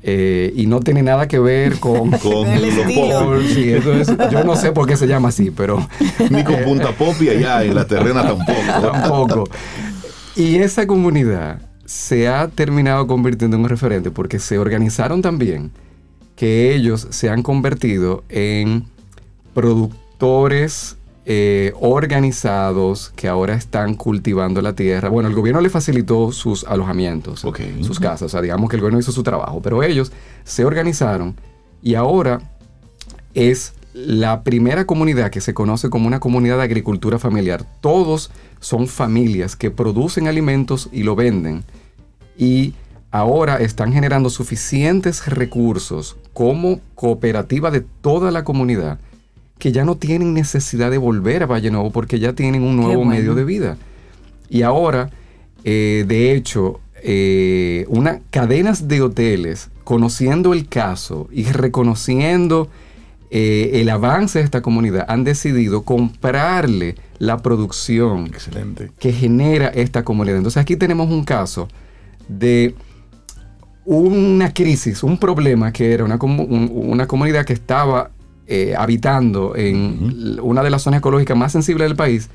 Eh, y no tiene nada que ver *laughs* con, Con. Popol, sí, eso es- yo no sé por qué se llama así, pero *laughs* Ni con Punta Popi allá en la terrena tampoco. *laughs* tampoco. Y esa comunidad se ha terminado convirtiendo en un referente porque se organizaron también que ellos se han convertido en productores eh, organizados que ahora están cultivando la tierra. Bueno, el gobierno le facilitó sus alojamientos, sus casas, o sea, digamos que el gobierno hizo su trabajo, pero ellos se organizaron y ahora es la primera comunidad que se conoce como una comunidad de agricultura familiar. Todos son familias que producen alimentos y lo venden. Y ahora están generando suficientes recursos como cooperativa de toda la comunidad que ya no tienen necesidad de volver a Valle Nuevo porque ya tienen un nuevo bueno. medio de vida. Y ahora, eh, de hecho, eh, una, cadenas de hoteles, conociendo el caso y reconociendo eh, el avance de esta comunidad, han decidido comprarle la producción que genera esta comunidad. Entonces aquí tenemos un caso de una crisis, un problema que era una, una comunidad que estaba eh, habitando en una de las zonas ecológicas más sensibles del país,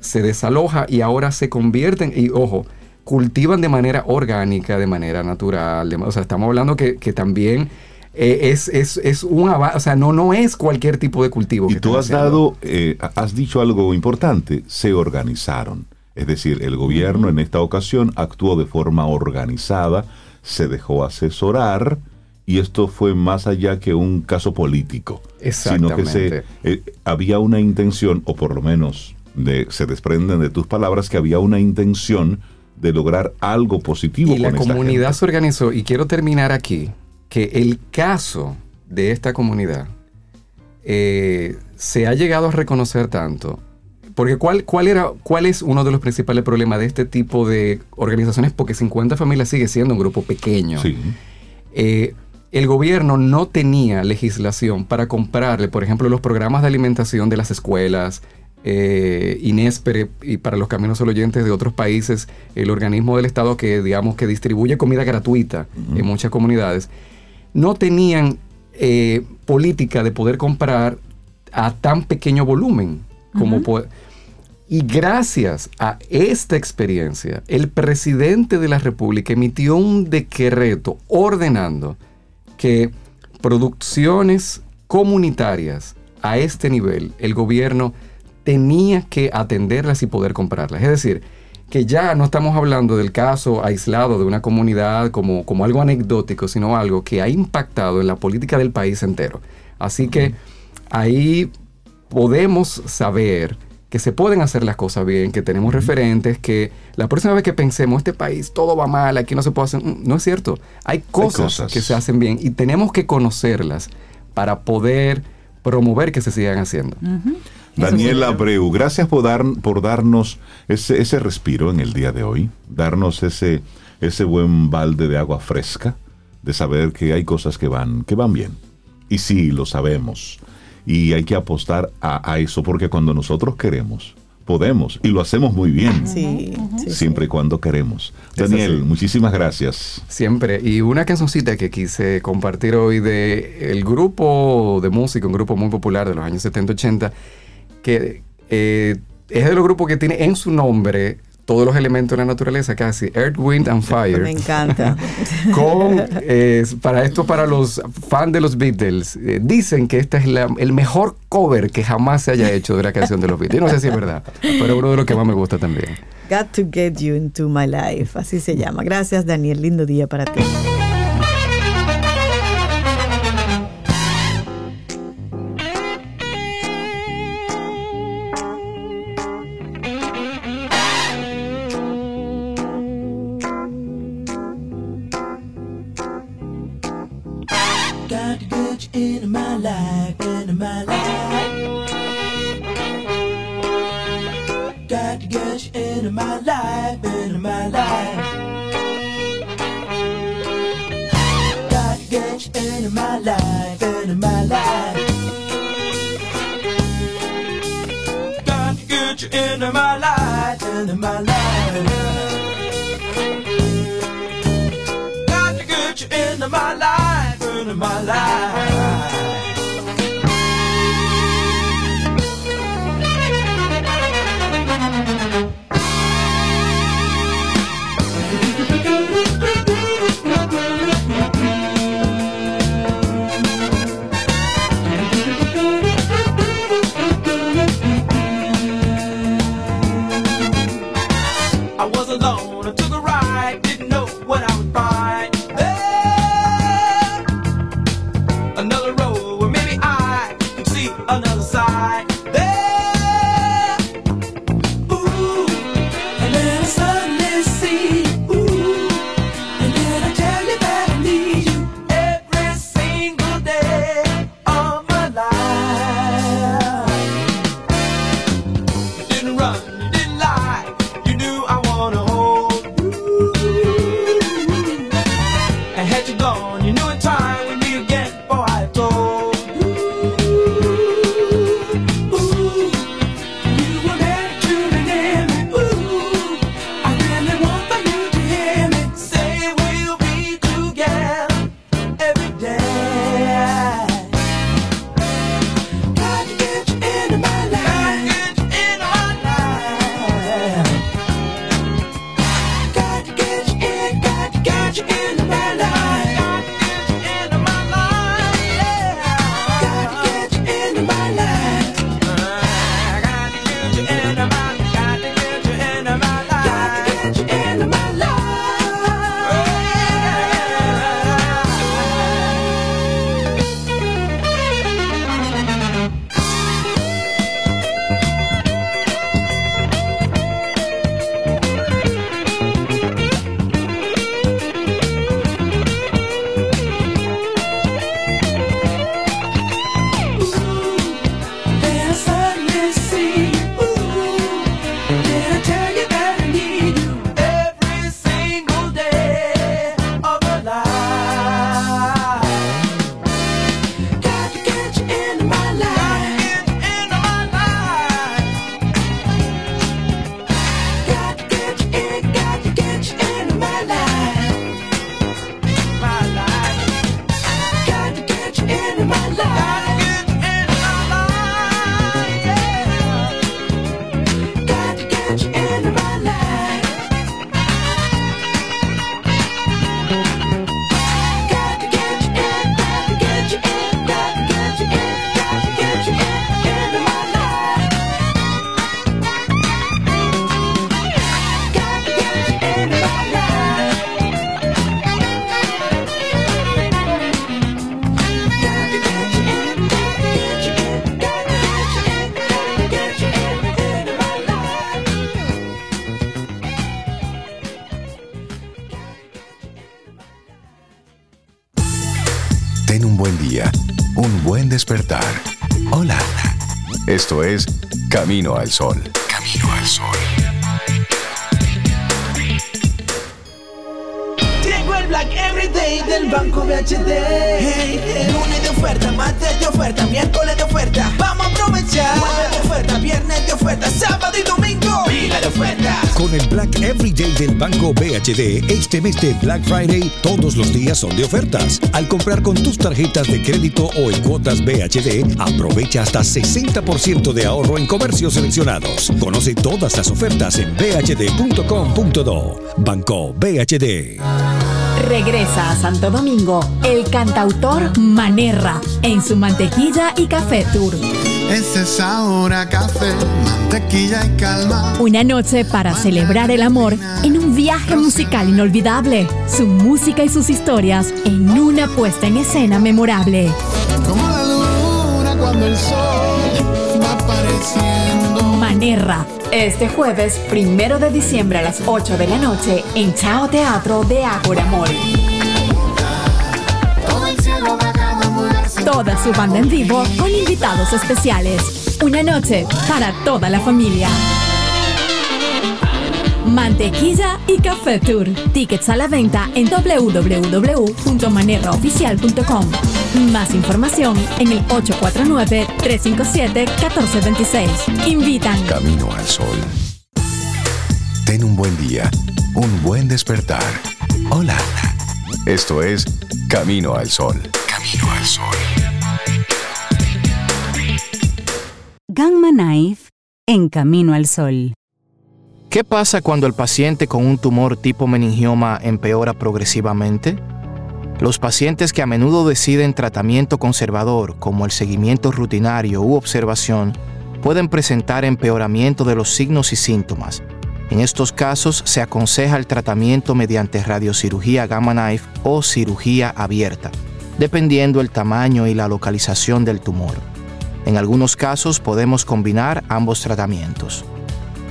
se desaloja y ahora se convierten, y ojo, cultivan de manera orgánica, de manera natural. de o sea, estamos hablando que, que también eh, es, es, es un avance, o sea, no, no es cualquier tipo de cultivo. Y que tú has haciendo. dado, eh, has dicho algo importante, se organizaron. Es decir, el gobierno en esta ocasión actuó de forma organizada, se dejó asesorar y esto fue más allá que un caso político, sino que se, eh, había una intención, o por lo menos de, se desprenden de tus palabras, que había una intención de lograr algo positivo Y la esta comunidad gente. se organizó, y quiero terminar aquí, que el caso de esta comunidad eh, se ha llegado a reconocer tanto. Porque ¿cuál, cuál, era, ¿cuál es uno de los principales problemas de este tipo de organizaciones? Porque 50 familias sigue siendo un grupo pequeño. Eh, el gobierno no tenía legislación para comprarle, por ejemplo, los programas de alimentación de las escuelas, eh, Inespere y para los caminos al oyentes de otros países, el organismo del Estado que digamos que distribuye comida gratuita en muchas comunidades, no tenían eh, política de poder comprar a tan pequeño volumen como y gracias a esta experiencia, el presidente de la República emitió un decreto ordenando que producciones comunitarias a este nivel, el gobierno tenía que atenderlas y poder comprarlas. Es decir, que ya no estamos hablando del caso aislado de una comunidad como, como algo anecdótico, sino algo que ha impactado en la política del país entero. Así que ahí podemos saber que se pueden hacer las cosas bien, que tenemos referentes, que la próxima vez que pensemos, este país todo va mal, aquí no se puede hacer, mm, no es cierto. Hay cosas, cosas. que se hacen bien y tenemos que conocerlas para poder promover que se sigan haciendo. Daniela Abreu, gracias por, dar, por darnos ese, ese respiro en el día de hoy, darnos ese, ese buen balde de agua fresca, de saber que hay cosas que van, que van bien. Y sí, lo sabemos. Y hay que apostar a, a eso, porque cuando nosotros queremos, podemos, y lo hacemos muy bien. Sí, sí, siempre y cuando queremos. Daniel, muchísimas gracias. Siempre. Y una cancioncita que quise compartir hoy de el grupo de música, un grupo muy popular de los años 70-80, que eh, es de los grupos que tiene en su nombre todos los elementos de la naturaleza, casi Earth, Wind and Fire. Me encanta. *laughs* Con, eh, para esto, para los fans de los Beatles, eh, dicen que este es la- el mejor cover que jamás se haya hecho de la canción de los Beatles. Yo no sé si es verdad, pero uno de los que más me gusta también. Got to get you into my life, así se llama. Gracias, Daniel. Lindo día para ti. my life. Camino al Sol. Camino al Sol. Llegó el Black Everyday del Banco BHD. Hey, hey. Lunes de oferta, martes de oferta, miércoles El Black Everyday del Banco BHD, este mes de Black Friday todos los días son de ofertas. Al comprar con tus tarjetas de crédito o en cuotas BHD, aprovecha hasta 60% de ahorro en comercios seleccionados. Conoce todas las ofertas en bhd.com.do. Banco BHD. Regresa a Santo Domingo el cantautor Manerra en su mantequilla y café tour ese sabor a café, mantequilla y calma. Una noche para celebrar el amor en un viaje musical inolvidable. Su música y sus historias en una puesta en escena memorable. Como la luna cuando el sol va apareciendo. Manerra. Este jueves, primero de diciembre a las 8 de la noche, en Chao Teatro de Ágora Mall. toda su banda en vivo con invitados especiales. Una noche para toda la familia. Mantequilla y Café Tour. Tickets a la venta en www.manerraoficial.com. Más información en el 849-357-1426. Invitan. Camino al sol. Ten un buen día, un buen despertar. Hola. Esto es Camino al sol. Camino al sol. Gamma Knife en Camino al Sol. ¿Qué pasa cuando el paciente con un tumor tipo meningioma empeora progresivamente? Los pacientes que a menudo deciden tratamiento conservador, como el seguimiento rutinario u observación, pueden presentar empeoramiento de los signos y síntomas. En estos casos se aconseja el tratamiento mediante radiocirugía gamma knife o cirugía abierta, dependiendo el tamaño y la localización del tumor. En algunos casos podemos combinar ambos tratamientos.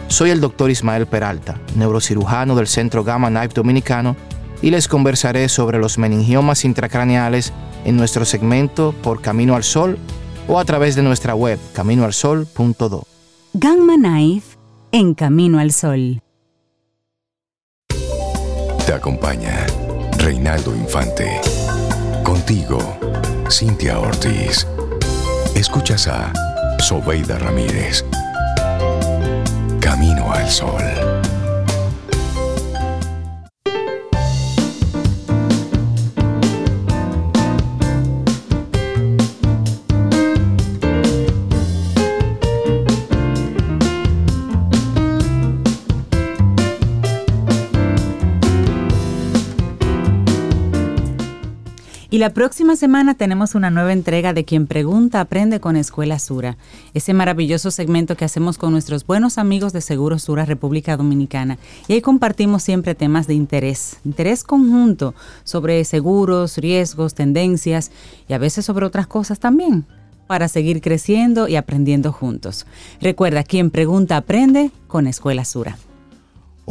Soy el doctor Ismael Peralta, neurocirujano del Centro Gamma Knife Dominicano, y les conversaré sobre los meningiomas intracraneales en nuestro segmento por Camino al Sol o a través de nuestra web caminoalsol.do. Gamma Knife en Camino al Sol. Te acompaña Reinaldo Infante. Contigo, Cintia Ortiz. Escuchas a Sobeida Ramírez. Camino al Sol. Y la próxima semana tenemos una nueva entrega de Quien Pregunta Aprende con Escuela Sura, ese maravilloso segmento que hacemos con nuestros buenos amigos de Seguros Sura República Dominicana. Y ahí compartimos siempre temas de interés, interés conjunto sobre seguros, riesgos, tendencias y a veces sobre otras cosas también para seguir creciendo y aprendiendo juntos. Recuerda, quien pregunta aprende con Escuela Sura.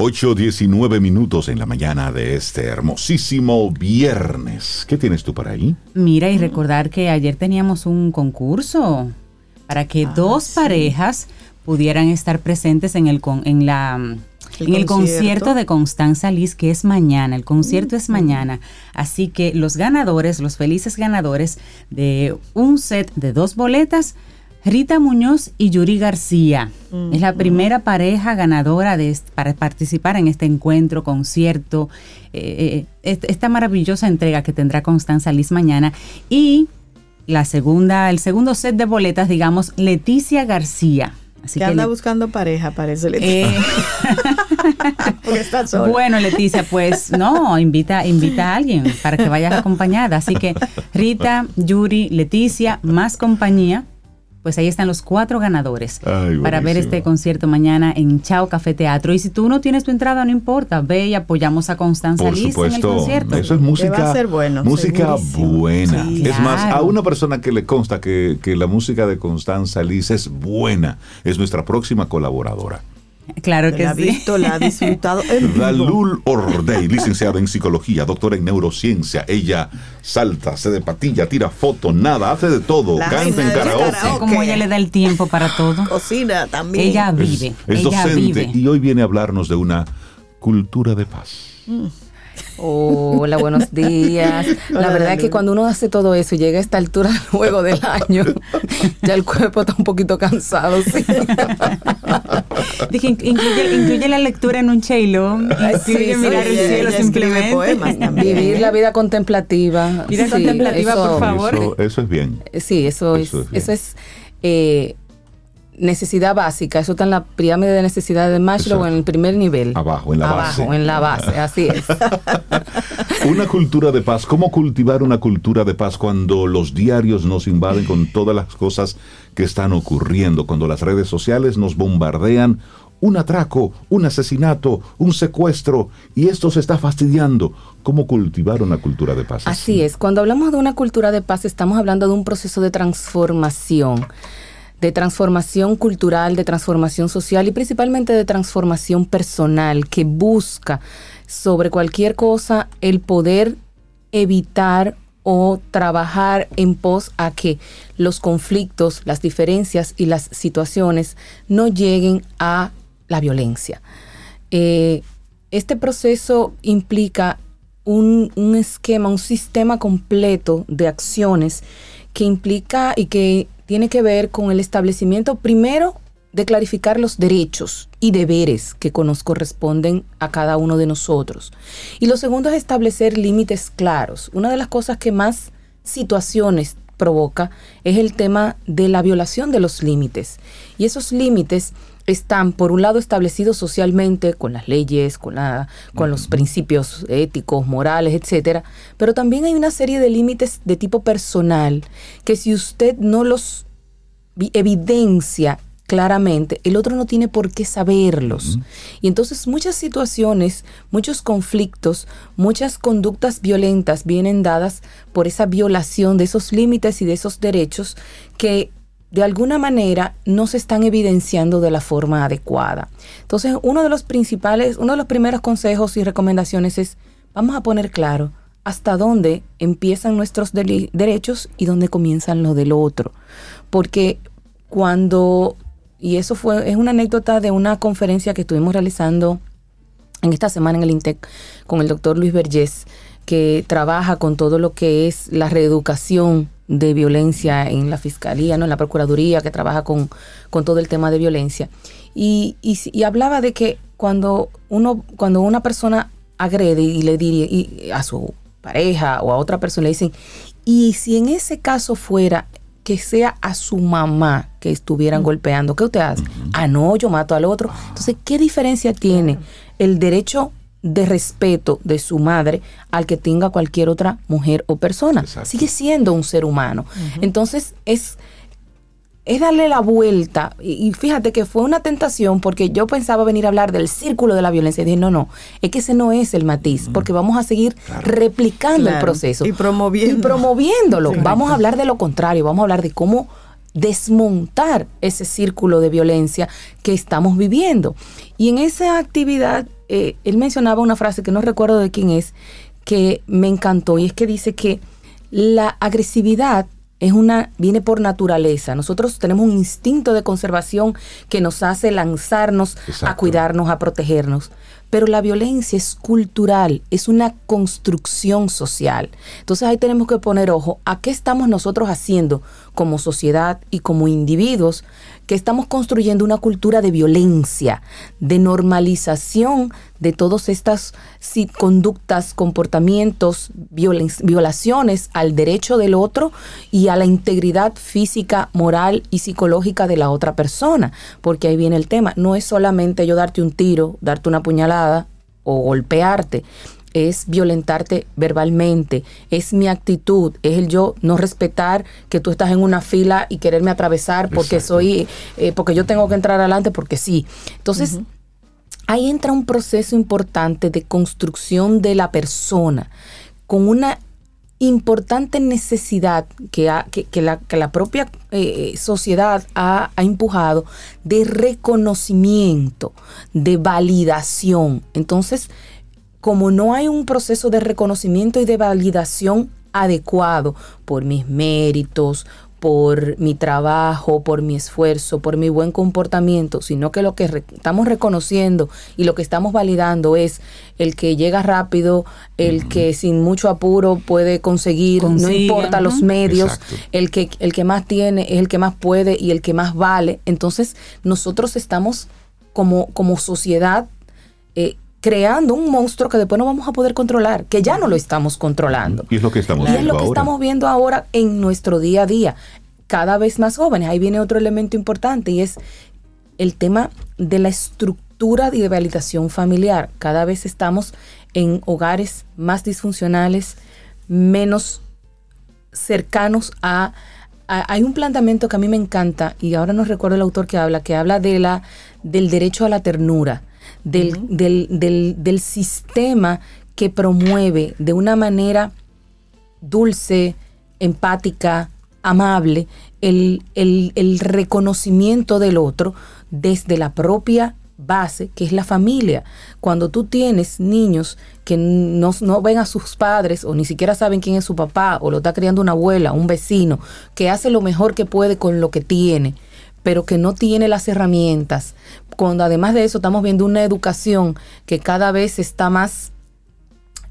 8.19 minutos en la mañana de este hermosísimo viernes. ¿Qué tienes tú para ahí? Mira, y recordar que ayer teníamos un concurso para que dos parejas pudieran estar presentes en el con- en la El en el concierto. concierto de Constanza Liz, que es mañana. El concierto es mañana. Así que los ganadores, los felices ganadores de un set de dos boletas, Rita Muñoz y Yuri García. Es la primera pareja ganadora de para participar en este encuentro, concierto, eh, eh, est- esta maravillosa entrega que tendrá Constanza Liz mañana. Y la segunda, el segundo set de boletas, digamos, Leticia García. Así que que anda le- buscando pareja, parece. Eh, *laughs* Porque está sola. Bueno, Leticia, pues no, invita, invita a alguien para que vayas acompañada. Así que Rita, Yuri, Leticia, más compañía. Pues ahí están los cuatro ganadores Ay, para ver este concierto mañana en Chao Café Teatro. Y si tú no tienes tu entrada, no importa, ve y apoyamos a Constanza Por Liz en el supuesto, concierto. eso es música, va a ser bueno, música segurísimo. buena. Sí, es más, a una persona que le consta que, que la música de Constanza Liz es buena, es nuestra próxima colaboradora. *laughs* Claro que la ha sí. visto, la ha disfrutado. *laughs* Dalul Ordey, licenciada en psicología, doctora en neurociencia. Ella salta, se de patilla, tira fotos, nada, hace de todo, La canta en karaoke. karaoke. Como ella le da el tiempo para todo. Cocina también. Ella Es- vive, es ella docente vive. y hoy viene a hablarnos de una cultura de paz. Hola, buenos *laughs* días. La Hola, verdad es que cuando uno hace todo eso y llega a esta altura *laughs* luego del año, *laughs* ya el cuerpo está un poquito cansado. sí. Dije, in- incluye, incluye la lectura en un cheilo, Ay, incluye sí, mirar sí, el cielo simplemente. poemas también. Vivir la vida contemplativa. Vida Sí, contemplativa, por favor. Eso, eso es bien. Sí, eso, Eso es, es bien. eso es eh, necesidad básica. Eso está en la pirámide de necesidades de Maslow Exacto. en el primer nivel. Abajo, en la Abajo, base. en la base, así es. *laughs* Una cultura de paz. ¿Cómo cultivar una cultura de paz cuando los diarios nos invaden con todas las cosas que están ocurriendo? Cuando las redes sociales nos bombardean un atraco, un asesinato, un secuestro y esto se está fastidiando. ¿Cómo cultivar una cultura de paz? Así es, cuando hablamos de una cultura de paz estamos hablando de un proceso de transformación, de transformación cultural, de transformación social y principalmente de transformación personal que busca sobre cualquier cosa el poder evitar o trabajar en pos a que los conflictos, las diferencias y las situaciones no lleguen a la violencia. Eh, este proceso implica un, un esquema, un sistema completo de acciones que implica y que tiene que ver con el establecimiento primero de clarificar los derechos y deberes que nos corresponden a cada uno de nosotros. Y lo segundo es establecer límites claros. Una de las cosas que más situaciones provoca es el tema de la violación de los límites. Y esos límites están, por un lado, establecidos socialmente con las leyes, con, la, con los principios éticos, morales, etcétera, pero también hay una serie de límites de tipo personal que si usted no los vi- evidencia claramente, el otro no tiene por qué saberlos. Y entonces muchas situaciones, muchos conflictos, muchas conductas violentas vienen dadas por esa violación de esos límites y de esos derechos que de alguna manera no se están evidenciando de la forma adecuada. Entonces, uno de los principales, uno de los primeros consejos y recomendaciones es, vamos a poner claro hasta dónde empiezan nuestros derechos y dónde comienzan los del otro. Porque cuando, y eso fue, es una anécdota de una conferencia que estuvimos realizando en esta semana en el INTEC con el doctor Luis Vergés, que trabaja con todo lo que es la reeducación de violencia en la fiscalía, ¿no? en la procuraduría, que trabaja con, con todo el tema de violencia. Y, y, hablaba de que cuando uno, cuando una persona agrede y le diría y a su pareja o a otra persona le dicen, y si en ese caso fuera que sea a su mamá que estuvieran golpeando, ¿qué usted hace? Ah, no, yo mato al otro. Entonces, ¿qué diferencia tiene el derecho de respeto de su madre al que tenga cualquier otra mujer o persona? Sigue siendo un ser humano. Entonces, es es darle la vuelta. Y, y fíjate que fue una tentación porque yo pensaba venir a hablar del círculo de la violencia. Y dije, no, no, es que ese no es el matiz, porque vamos a seguir replicando el proceso. Y promoviendo. Y promoviéndolo. Sí. Vamos a hablar de lo contrario, vamos a hablar de cómo desmontar ese círculo de violencia que estamos viviendo. Y en esa actividad, eh, él mencionaba una frase que no recuerdo de quién es, que me encantó, y es que dice que la agresividad es una, viene por naturaleza. Nosotros tenemos un instinto de conservación que nos hace lanzarnos a cuidarnos, a protegernos. Pero la violencia es cultural, es una construcción social. Entonces ahí tenemos que poner ojo a qué estamos nosotros haciendo como sociedad y como individuos que estamos construyendo una cultura de violencia, de normalización de todas estas conductas, comportamientos, violaciones al derecho del otro y a la integridad física, moral y psicológica de la otra persona. Porque ahí viene el tema. No es solamente yo darte un tiro, darte una puñalada o golpearte es violentarte verbalmente, es mi actitud, es el yo no respetar que tú estás en una fila y quererme atravesar porque soy, eh, porque yo tengo que entrar adelante porque sí. Entonces, ahí entra un proceso importante de construcción de la persona con una importante necesidad que, ha- que, que la, que la propia eh, sociedad ha, ha empujado de reconocimiento, de validación. Entonces, como no hay un proceso de reconocimiento y de validación adecuado por mis méritos, por mi trabajo, por mi esfuerzo, por mi buen comportamiento, sino que lo que re- estamos reconociendo y lo que estamos validando es el que llega rápido, el que sin mucho apuro puede conseguir, no importa los medios, Exacto. el que, el que más tiene es el que más puede y el que más vale. Entonces, nosotros estamos como, como sociedad eh, creando un monstruo que después no vamos a poder controlar, que ya no lo estamos controlando. Y es lo que estamos Y es viendo lo que ahora. estamos viendo ahora en nuestro día a día. Cada vez más jóvenes. Ahí viene otro elemento importante y es el tema de la estructura y de validación familiar. Cada vez estamos en hogares más disfuncionales, menos cercanos a, a- hay un planteamiento que a mí me encanta y ahora no recuerdo el autor que habla, que habla de la del derecho a la ternura, del, del, del, del sistema que promueve de una manera dulce, empática, amable, el, el- el reconocimiento del otro desde la propia base, que es la familia. Cuando tú tienes niños que no, no ven a sus padres o ni siquiera saben quién es su papá o lo está criando una abuela, un vecino, que hace lo mejor que puede con lo que tiene, pero que no tiene las herramientas cuando además de eso estamos viendo una educación que cada vez está más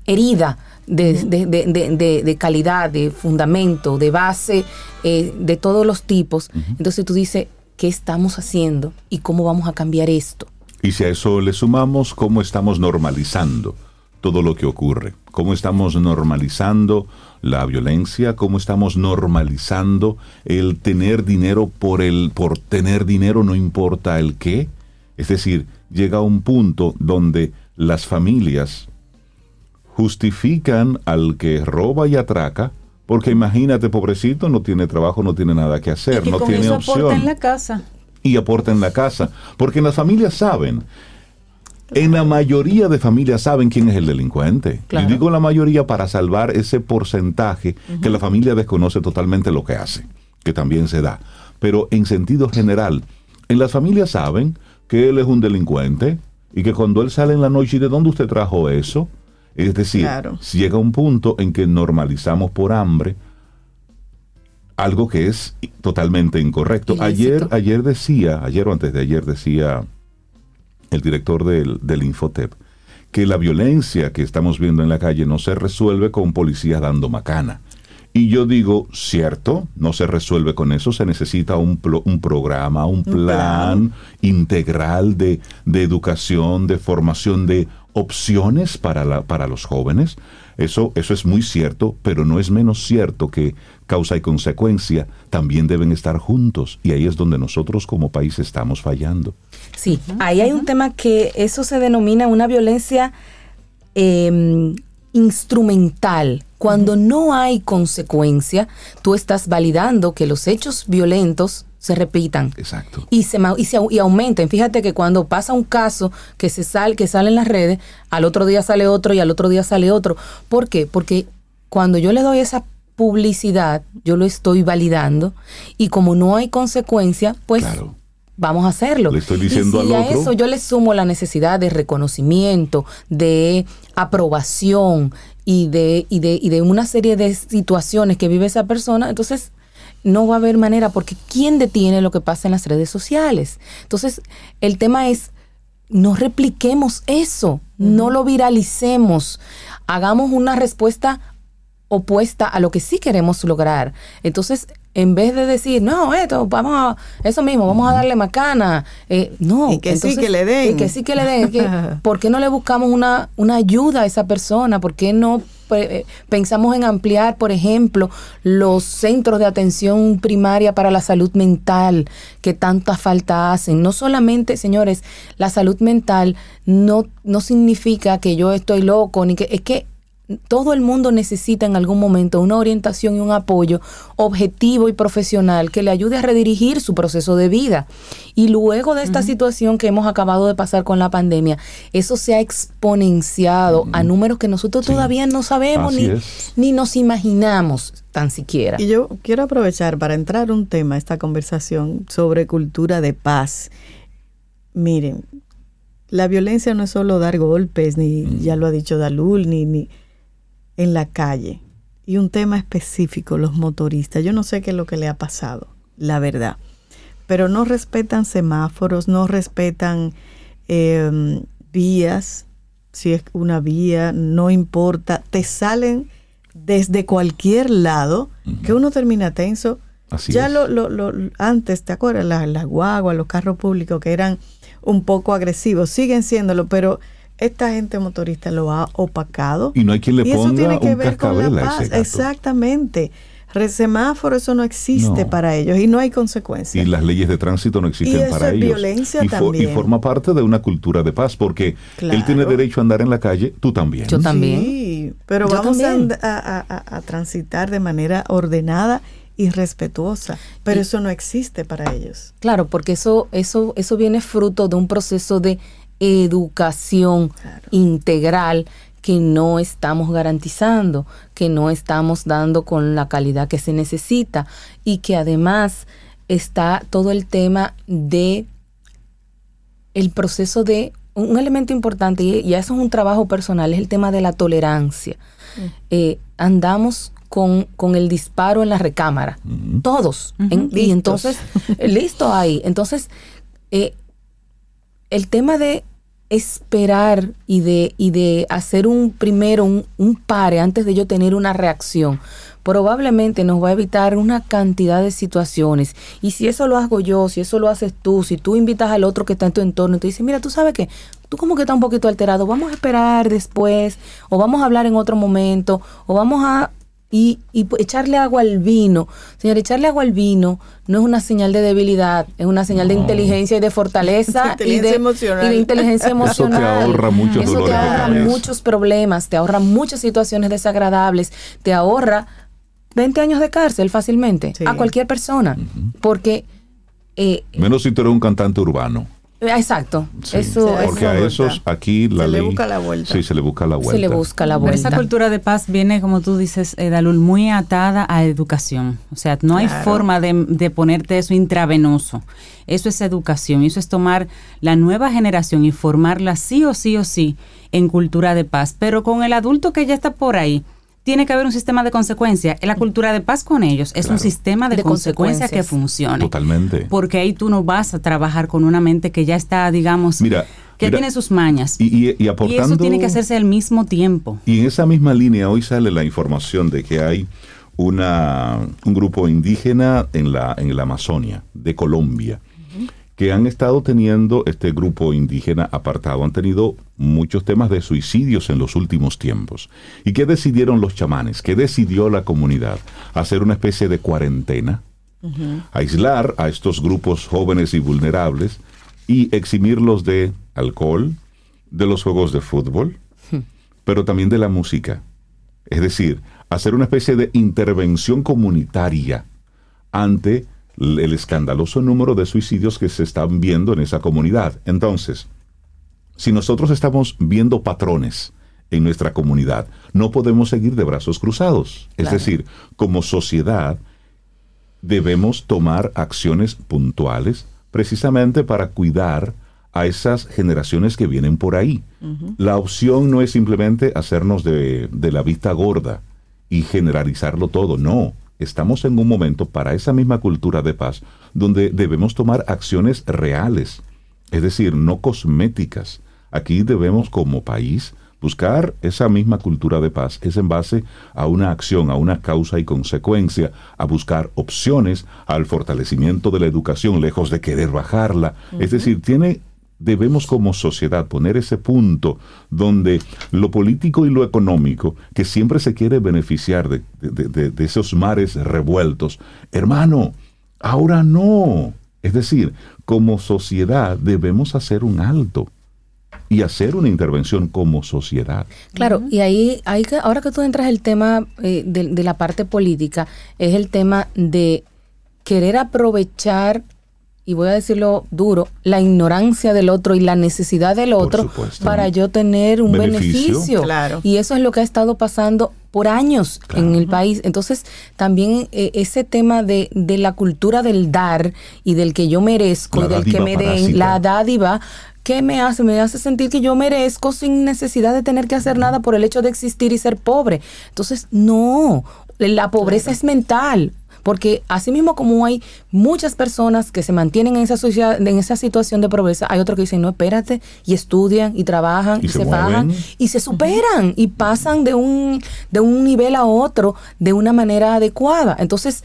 herida de, de- de- calidad, de fundamento, de base, eh, de todos los tipos. Entonces tú dices, ¿qué estamos haciendo y cómo vamos a cambiar esto? Y si a eso le sumamos cómo estamos normalizando todo lo que ocurre, cómo estamos normalizando la violencia, cómo estamos normalizando el tener dinero por el por tener dinero no importa el qué, es decir, llega un punto donde las familias justifican al que roba y atraca porque imagínate, pobrecito, no tiene trabajo, no tiene nada que hacer, no con tiene eso opción aporta en la casa. y aporta en la casa. Porque las familias saben, en la mayoría de familias saben quién es el delincuente. Claro. Y digo la mayoría para salvar ese porcentaje que la familia desconoce totalmente lo que hace, que también se da. Pero en sentido general, en las familias saben que él es un delincuente y que cuando él sale en la noche, ¿y de dónde usted trajo eso? Es decir, Claro. si llega un punto en que normalizamos por hambre algo que es totalmente incorrecto. Ayer, ayer decía, ayer o antes de ayer decía el director del, del Infotep que la violencia que estamos viendo en la calle no se resuelve con policías dando macana. Y yo digo, cierto, no se resuelve con eso, se necesita un, plo- un programa, un plan integral de, de educación, de formación, de opciones para, la, para los jóvenes. Eso, eso es muy cierto, pero no es menos cierto que causa y consecuencia también deben estar juntos. Y ahí es donde nosotros como país estamos fallando. Sí, ahí hay un tema que eso se denomina una violencia eh, instrumental. Cuando no hay consecuencia, tú estás validando que los hechos violentos se repitan. Exacto. Y se, y se y aumenten. Fíjate que cuando pasa un caso que se sale, que sale en las redes, al otro día sale otro y al otro día sale otro. ¿Por qué? Porque cuando yo le doy esa publicidad, yo lo estoy validando y como no hay consecuencia, pues vamos a hacerlo. Le estoy diciendo y si al a otro- eso yo le sumo la necesidad de reconocimiento, de aprobación y de, y de, y de una serie de situaciones que vive esa persona, entonces no va a haber manera, porque ¿quién detiene lo que pasa en las redes sociales? Entonces, el tema es, no repliquemos eso, no lo viralicemos, hagamos una respuesta opuesta a lo que sí queremos lograr. Entonces, en vez de decir, no, esto, vamos a, eso mismo, vamos a darle macana, eh, no. Y que sí que le den. y que sí que le den. que, *laughs* ¿Por qué no le buscamos una, una ayuda a esa persona? ¿Por qué no eh, pensamos en ampliar, por ejemplo, los centros de atención primaria para la salud mental que tanta falta hacen? No solamente, señores, la salud mental no, no significa que yo estoy loco, ni que es que todo el mundo necesita en algún momento una orientación y un apoyo objetivo y profesional que le ayude a redirigir su proceso de vida. Y luego de esta situación que hemos acabado de pasar con la pandemia, eso se ha exponenciado a números que nosotros todavía no sabemos ni, ni nos imaginamos tan siquiera. Y yo quiero aprovechar para entrar un tema, esta conversación sobre cultura de paz. Miren, la violencia no es solo dar golpes, ni ya lo ha dicho Dalul, ni, ni en la calle. Y un tema específico, los motoristas. Yo no sé qué es lo que le ha pasado, la verdad. Pero no respetan semáforos, no respetan eh, vías. Si es una vía, no importa. Te salen desde cualquier lado que uno termina tenso. Así ya. Lo, lo, lo- antes, ¿te acuerdas? Las la guaguas, los carros públicos que eran un poco agresivos, siguen siéndolo, pero esta gente motorista lo ha opacado. Y no hay quien le Y eso ponga tiene que un ver con la a paz. ese gato. Exactamente. Re- Semáforo, eso no existe No. para ellos y no hay consecuencias. Y las leyes de tránsito no existen Y eso para es ellos. violencia y, fo- también. y forma parte de una cultura de paz, porque Claro. él tiene derecho a andar en la calle, tú también. Sí, pero Yo vamos a también. and- a, a- a- a transitar de manera ordenada y respetuosa. Pero Y- eso no existe para ellos. Claro, porque eso, eso, eso viene fruto de un proceso de educación integral que no estamos garantizando, que no estamos dando con la calidad que se necesita y que además está todo el tema de el proceso de un elemento importante y, eso es un trabajo personal, es el tema de la tolerancia. Eh, andamos con, con el disparo en la recámara, todos. En- y entonces, eh, listo ahí. Entonces, eh, el tema de esperar y de, y de hacer un primero un, un pare antes de yo tener una reacción probablemente nos va a evitar una cantidad de situaciones. Y si eso lo hago yo, si eso lo haces tú, si tú invitas al otro que está en tu entorno y te dice, mira, tú sabes que tú como que estás un poquito alterado, vamos a esperar después, o vamos a hablar en otro momento, o vamos a y, y echarle agua al vino. Señor, echarle agua al vino no es una señal de debilidad, es una señal de inteligencia y de fortaleza y, Inteligencia de, emocional. y de inteligencia Eso te emocional. ahorra muchos Eso te dolores de ahorra muchos problemas, te ahorra muchas situaciones desagradables, te ahorra 20 años de cárcel fácilmente a cualquier persona. Porque, eh, Menos si tú eres un cantante urbano. Eh, exacto, Sí, eso, porque a esos aquí la Se le ley. busca la vuelta. Sí, se le busca la vuelta. se le busca la Pero esa vuelta. cultura de paz viene, como tú dices, eh, Dalul, muy atada a educación. O sea, no hay forma de, de ponerte eso intravenoso. Eso es educación. Eso es tomar la nueva generación y formarla sí o sí o sí en cultura de paz. Pero con el adulto que ya está por ahí, tiene que haber un sistema de consecuencia. La cultura de paz con ellos es un sistema de, De consecuencia que funcione. Totalmente. Porque ahí tú no vas a trabajar con una mente que ya está, digamos, Mira, que mira, tiene sus mañas. Y, y- y Y aportando. eso tiene que hacerse al mismo tiempo. Y en esa misma línea hoy sale la información de que hay una, un grupo indígena en la, en la Amazonia de Colombia que han estado teniendo este grupo indígena apartado, han tenido muchos temas de suicidios en los últimos tiempos. ¿Y qué decidieron los chamanes? ¿Qué decidió la comunidad? Hacer una especie de cuarentena, aislar a estos grupos jóvenes y vulnerables y eximirlos de alcohol, de los juegos de fútbol, pero también de la música. Es decir, hacer una especie de intervención comunitaria ante el escandaloso número de suicidios que se están viendo en esa comunidad. Entonces, si nosotros estamos viendo patrones en nuestra comunidad, no podemos seguir de brazos cruzados. Es decir, como sociedad debemos tomar acciones puntuales precisamente para cuidar a esas generaciones que vienen por ahí. La opción no es simplemente hacernos de, de la vista gorda y generalizarlo todo, no. Estamos en un momento para esa misma cultura de paz donde debemos tomar acciones reales, es decir, no cosméticas. Aquí debemos como país buscar esa misma cultura de paz, es en base a una acción, a una causa y consecuencia, a buscar opciones, al fortalecimiento de la educación, lejos de querer bajarla. Es decir, tiene debemos como sociedad poner ese punto donde lo político y lo económico, que siempre se quiere beneficiar de, de- de- de esos mares revueltos, hermano, ahora no. Es decir, como sociedad debemos hacer un alto y hacer una intervención como sociedad. Claro, y ahí, hay que, ahora que tú entras el tema eh, de, de la parte política, es el tema de querer aprovechar, y voy a decirlo duro, la ignorancia del otro y la necesidad del otro supuesto. para yo tener un Beneficio. beneficio. Claro. Y eso es lo que ha estado pasando por años en el país. Entonces, también eh, ese tema de, de la cultura del dar y del que yo merezco La y del que me den, parásita. la dádiva, ¿qué me hace? Me hace sentir que yo merezco sin necesidad de tener que hacer nada por el hecho de existir y ser pobre. Entonces, no, la pobreza es mental. Porque así mismo como hay muchas personas que se mantienen en esa, sociedad, en esa situación de pobreza, hay otros que dicen, no, espérate, y estudian, y trabajan, Y y, se se, fajan, y se superan, y pasan de un, de un nivel a otro de una manera adecuada. Entonces,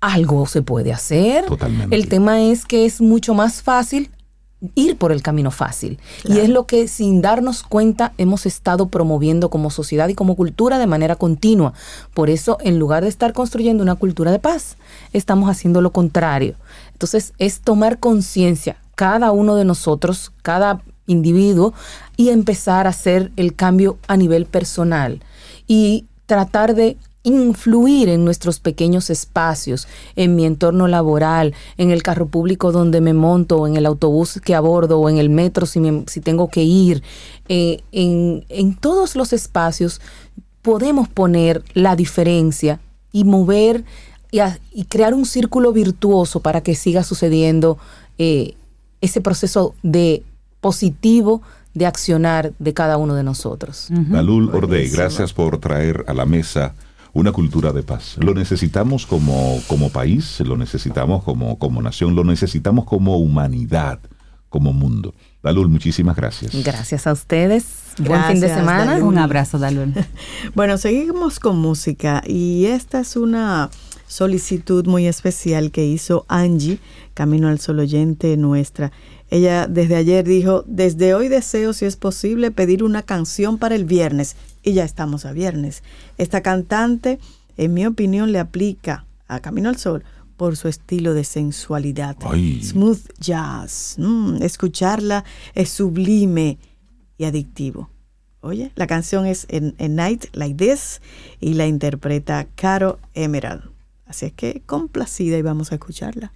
algo se puede hacer. Totalmente. El tema es que es mucho más fácil ir por el camino fácil. Y es lo que sin darnos cuenta hemos estado promoviendo como sociedad y como cultura de manera continua. Por eso, en lugar de estar construyendo una cultura de paz, estamos haciendo lo contrario. Entonces, es tomar conciencia, cada uno de nosotros, cada individuo, y empezar a hacer el cambio a nivel personal. Y tratar de influir en nuestros pequeños espacios, en mi entorno laboral, en el carro público donde me monto, en el autobús que abordo o en el metro si, me- si tengo que ir, eh, en, en todos los espacios podemos poner la diferencia y mover y, a- y crear un círculo virtuoso para que siga sucediendo eh, ese proceso de positivo de accionar de cada uno de nosotros. Dalul Ordey, gracias por traer a la mesa una cultura de paz. Lo necesitamos como, como país, lo necesitamos como, como nación, lo necesitamos como humanidad, como mundo. Dalul, muchísimas gracias. Gracias a ustedes. Buen fin de semana. Un abrazo, Dalul. *laughs* bueno, seguimos con música y esta es una solicitud muy especial que hizo Angie, Camino al Sol Oyente nuestra. Ella desde ayer dijo, desde hoy deseo, si es posible, pedir una canción para el viernes. Y ya estamos a viernes. Esta cantante, en mi opinión, le aplica a Camino al Sol por su estilo de sensualidad. Smooth jazz. Mm, escucharla es sublime y adictivo. Oye, la canción es A Night Like This y la interpreta Caro Emerald. Así es que complacida y vamos a escucharla.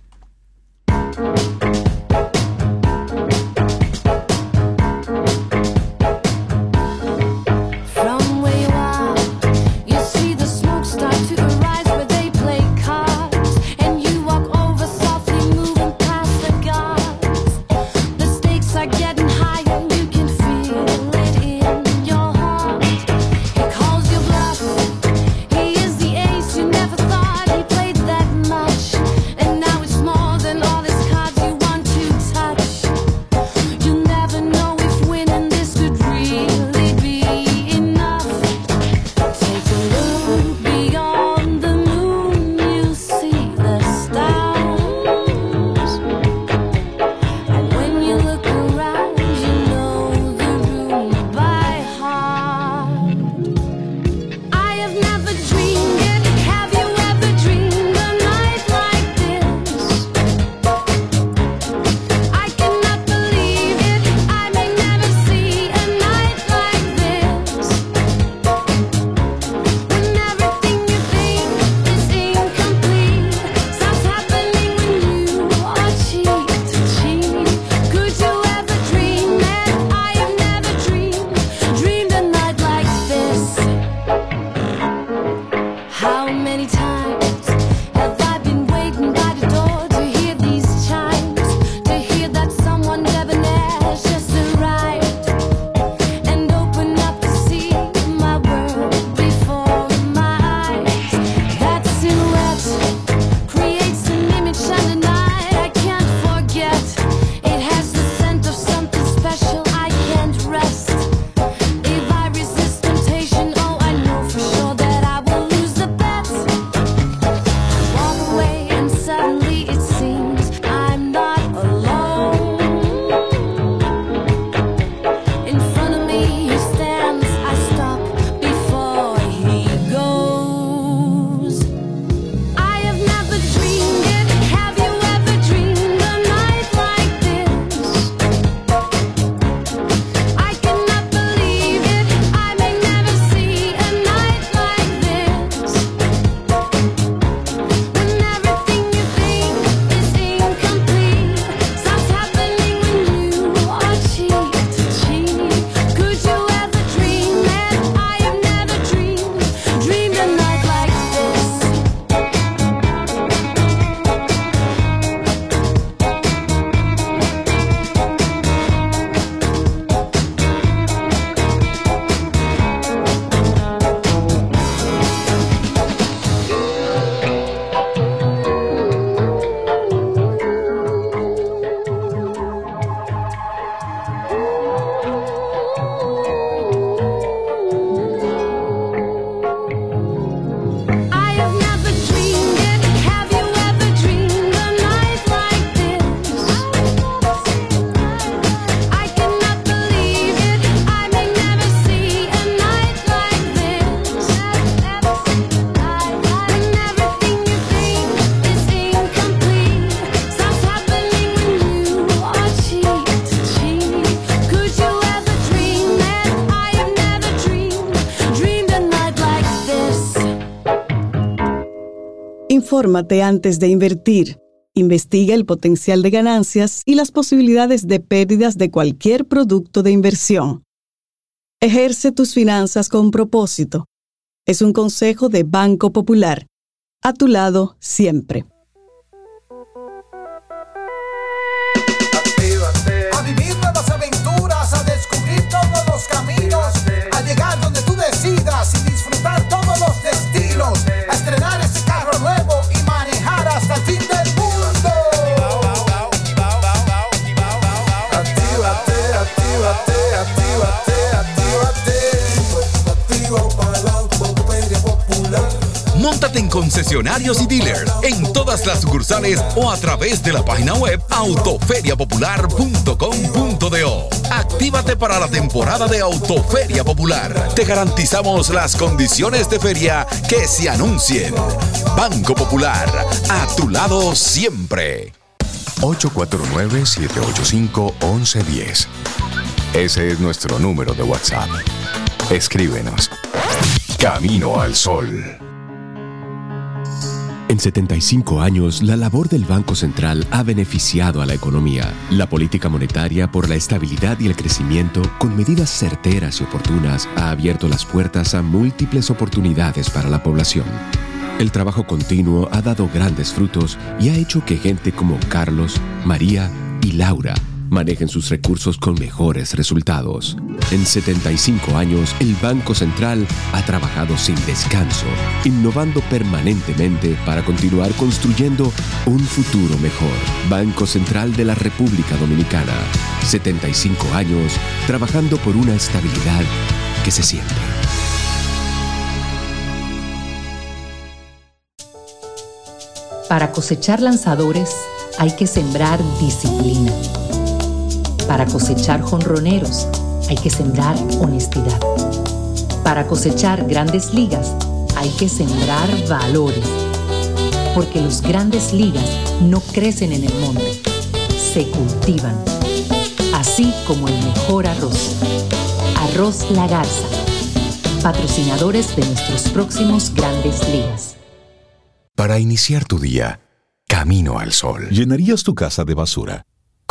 Infórmate antes de invertir. Investiga el potencial de ganancias y las posibilidades de pérdidas de cualquier producto de inversión. Ejerce tus finanzas con propósito. Es un consejo de Banco Popular. A tu lado siempre. Infórmate en concesionarios y dealers, en todas las sucursales o a través de la página web autoferiapopular.com.do. Actívate para la temporada de Autoferia Popular. Te garantizamos las condiciones de feria que se anuncien. Banco Popular, a tu lado siempre. 849-785-1110. Ese es nuestro número de WhatsApp. Escríbenos. Camino al Sol. En 75 años, la labor del Banco Central ha beneficiado a la economía. La política monetaria por la estabilidad y el crecimiento, con medidas certeras y oportunas, ha abierto las puertas a múltiples oportunidades para la población. El trabajo continuo ha dado grandes frutos y ha hecho que gente como Carlos, María y Laura manejen sus recursos con mejores resultados. En 75 años, el Banco Central ha trabajado sin descanso, innovando permanentemente para continuar construyendo un futuro mejor. Banco Central de la República Dominicana. 75 años trabajando por una estabilidad que se siente. Para cosechar lanzadores hay que sembrar disciplina. Para cosechar jonroneros hay que sembrar honestidad. Para cosechar grandes ligas hay que sembrar valores. Porque los grandes ligas no crecen en el monte, se cultivan. Así como el mejor arroz. Arroz La Garza. Patrocinadores de nuestros próximos grandes ligas. Para iniciar tu día, camino al sol. ¿Llenarías tu casa de basura?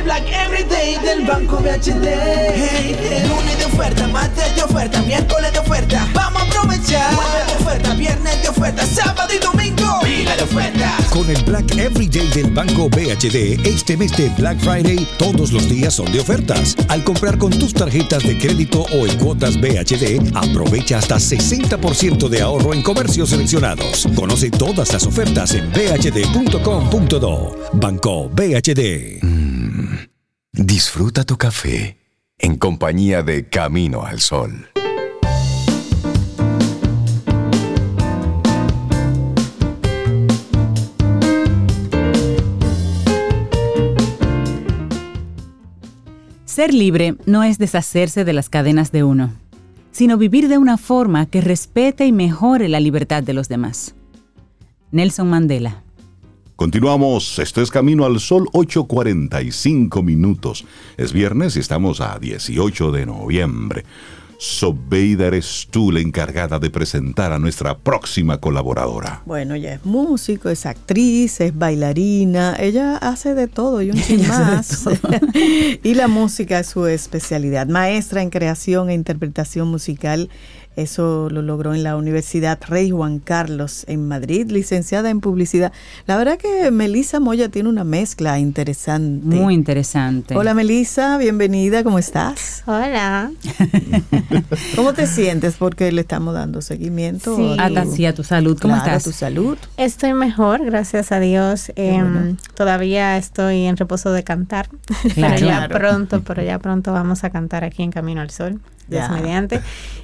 El Black Everyday del Banco BHD. Hey, hey. Lunes de oferta, martes de oferta, miércoles de oferta. Vamos a aprovechar. Jueves de oferta, viernes de oferta, sábado y domingo. Pila de ofertas. Con el Black Everyday del Banco BHD, este mes de Black Friday, todos los días son de ofertas. Al comprar con tus tarjetas de crédito o en cuotas BHD, aprovecha hasta 60% de ahorro en comercios seleccionados. Conoce todas las ofertas en bhd.com.do. Banco BHD. Disfruta tu café en compañía de Camino al Sol. Ser libre no es deshacerse de las cadenas de uno, sino vivir de una forma que respete y mejore la libertad de los demás. Nelson Mandela. Continuamos, esto es Camino al Sol, 8.45 minutos. Es viernes y estamos a 18 de noviembre. Sobeida, eres tú la encargada de presentar a nuestra próxima colaboradora. Bueno, ella es músico, es actriz, es bailarina, ella hace de todo y un chin más. *laughs* y la música es su especialidad. Maestra en creación e interpretación musical. Eso lo logró en la Universidad Rey Juan Carlos en Madrid, licenciada en publicidad. La verdad que Melisa Moya tiene una mezcla interesante. Muy interesante. Hola Melisa, bienvenida, ¿cómo estás? Hola. *laughs* ¿Cómo te sientes? Porque le estamos dando seguimiento Sí. A, ta- sí, a tu salud, ¿cómo Claro, a estás? tu salud. Estoy mejor, gracias a Dios. Em, bueno. Todavía estoy en reposo de cantar, *laughs* Claro. pero ya pronto, pero ya pronto vamos a cantar aquí en Camino al Sol, Dios mediante.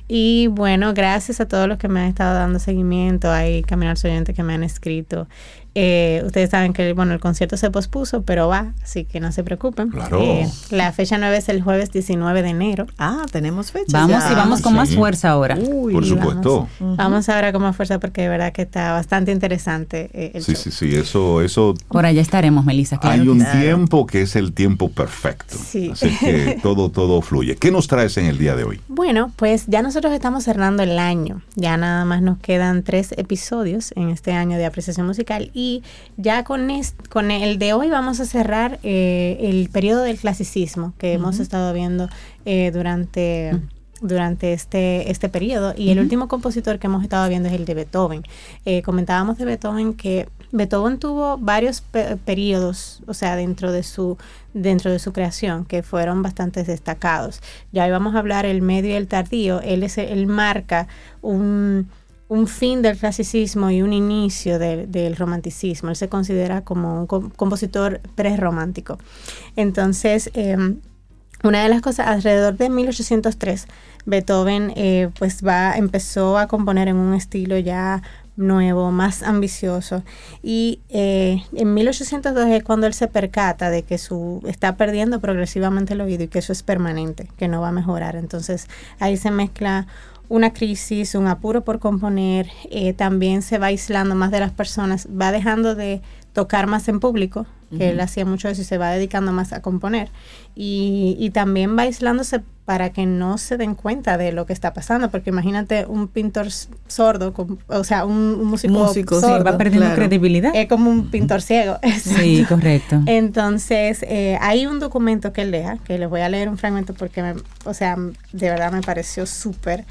Y bueno, gracias a todos los que me han estado dando seguimiento, hay Sol oyentes que me han escrito. Eh, ustedes saben que bueno, el concierto se pospuso, pero va, así que no se preocupen. Claro. Eh, la fecha 9 es el jueves 19 de enero. Ah, tenemos fecha. Vamos ya. y vamos con más fuerza ahora. Uy, Por supuesto. Vamos, vamos ahora con más fuerza porque de verdad que está bastante interesante eh, el Sí, show. sí, sí, eso, eso Por allá estaremos, Melissa. Claro Hay un tiempo que es el tiempo perfecto. Sí. Así que *laughs* todo, todo fluye. ¿Qué nos traes en el día de hoy? Bueno, pues ya nosotros estamos cerrando el año. Ya nada más nos quedan tres episodios en este año de apreciación musical. Y ya con, el de hoy vamos a cerrar eh, el periodo del clasicismo que hemos estado viendo eh, durante durante este, este periodo. Y el último compositor que hemos estado viendo es el de Beethoven. Eh, comentábamos de Beethoven que Beethoven tuvo varios pe- periodos, o sea, dentro de su dentro de su creación, que fueron bastante destacados. Ya íbamos a hablar el medio y el tardío. Él, es, él marca un, un fin del clasicismo y un inicio de- del romanticismo. Él se considera como un com- compositor prerromántico. Entonces, em, una de las cosas, alrededor de 1803, Beethoven eh, pues va, empezó a componer en un estilo ya nuevo, más ambicioso. Y eh, en 1802 es cuando él se percata de que su está perdiendo progresivamente el oído y que eso es permanente, que no va a mejorar. Entonces ahí se mezcla una crisis, un apuro por componer, eh, también se va aislando más de las personas, va dejando de tocar más en público, que él hacía mucho eso y se va dedicando más a componer. Y, y también va aislándose para que no se den cuenta de lo que está pasando, porque imagínate un pintor sordo, con- o sea, un, un músico, Músico, sí, sordo. va perdiendo credibilidad. Es como un pintor ciego. *laughs* Sí, correcto. Entonces, eh, hay un documento que él deja, que les voy a leer un fragmento porque, me- o sea, de verdad me pareció súper,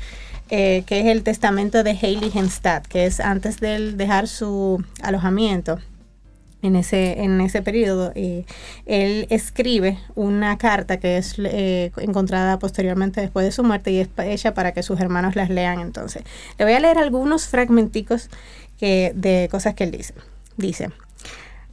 eh, que es el testamento de Heiligenstadt, que es antes de él dejar su alojamiento en ese, en ese periodo, él escribe una carta que es eh, encontrada posteriormente después de su muerte y es hecha para que sus hermanos las lean entonces. Le voy a leer algunos fragmenticos de cosas que él dice. Dice,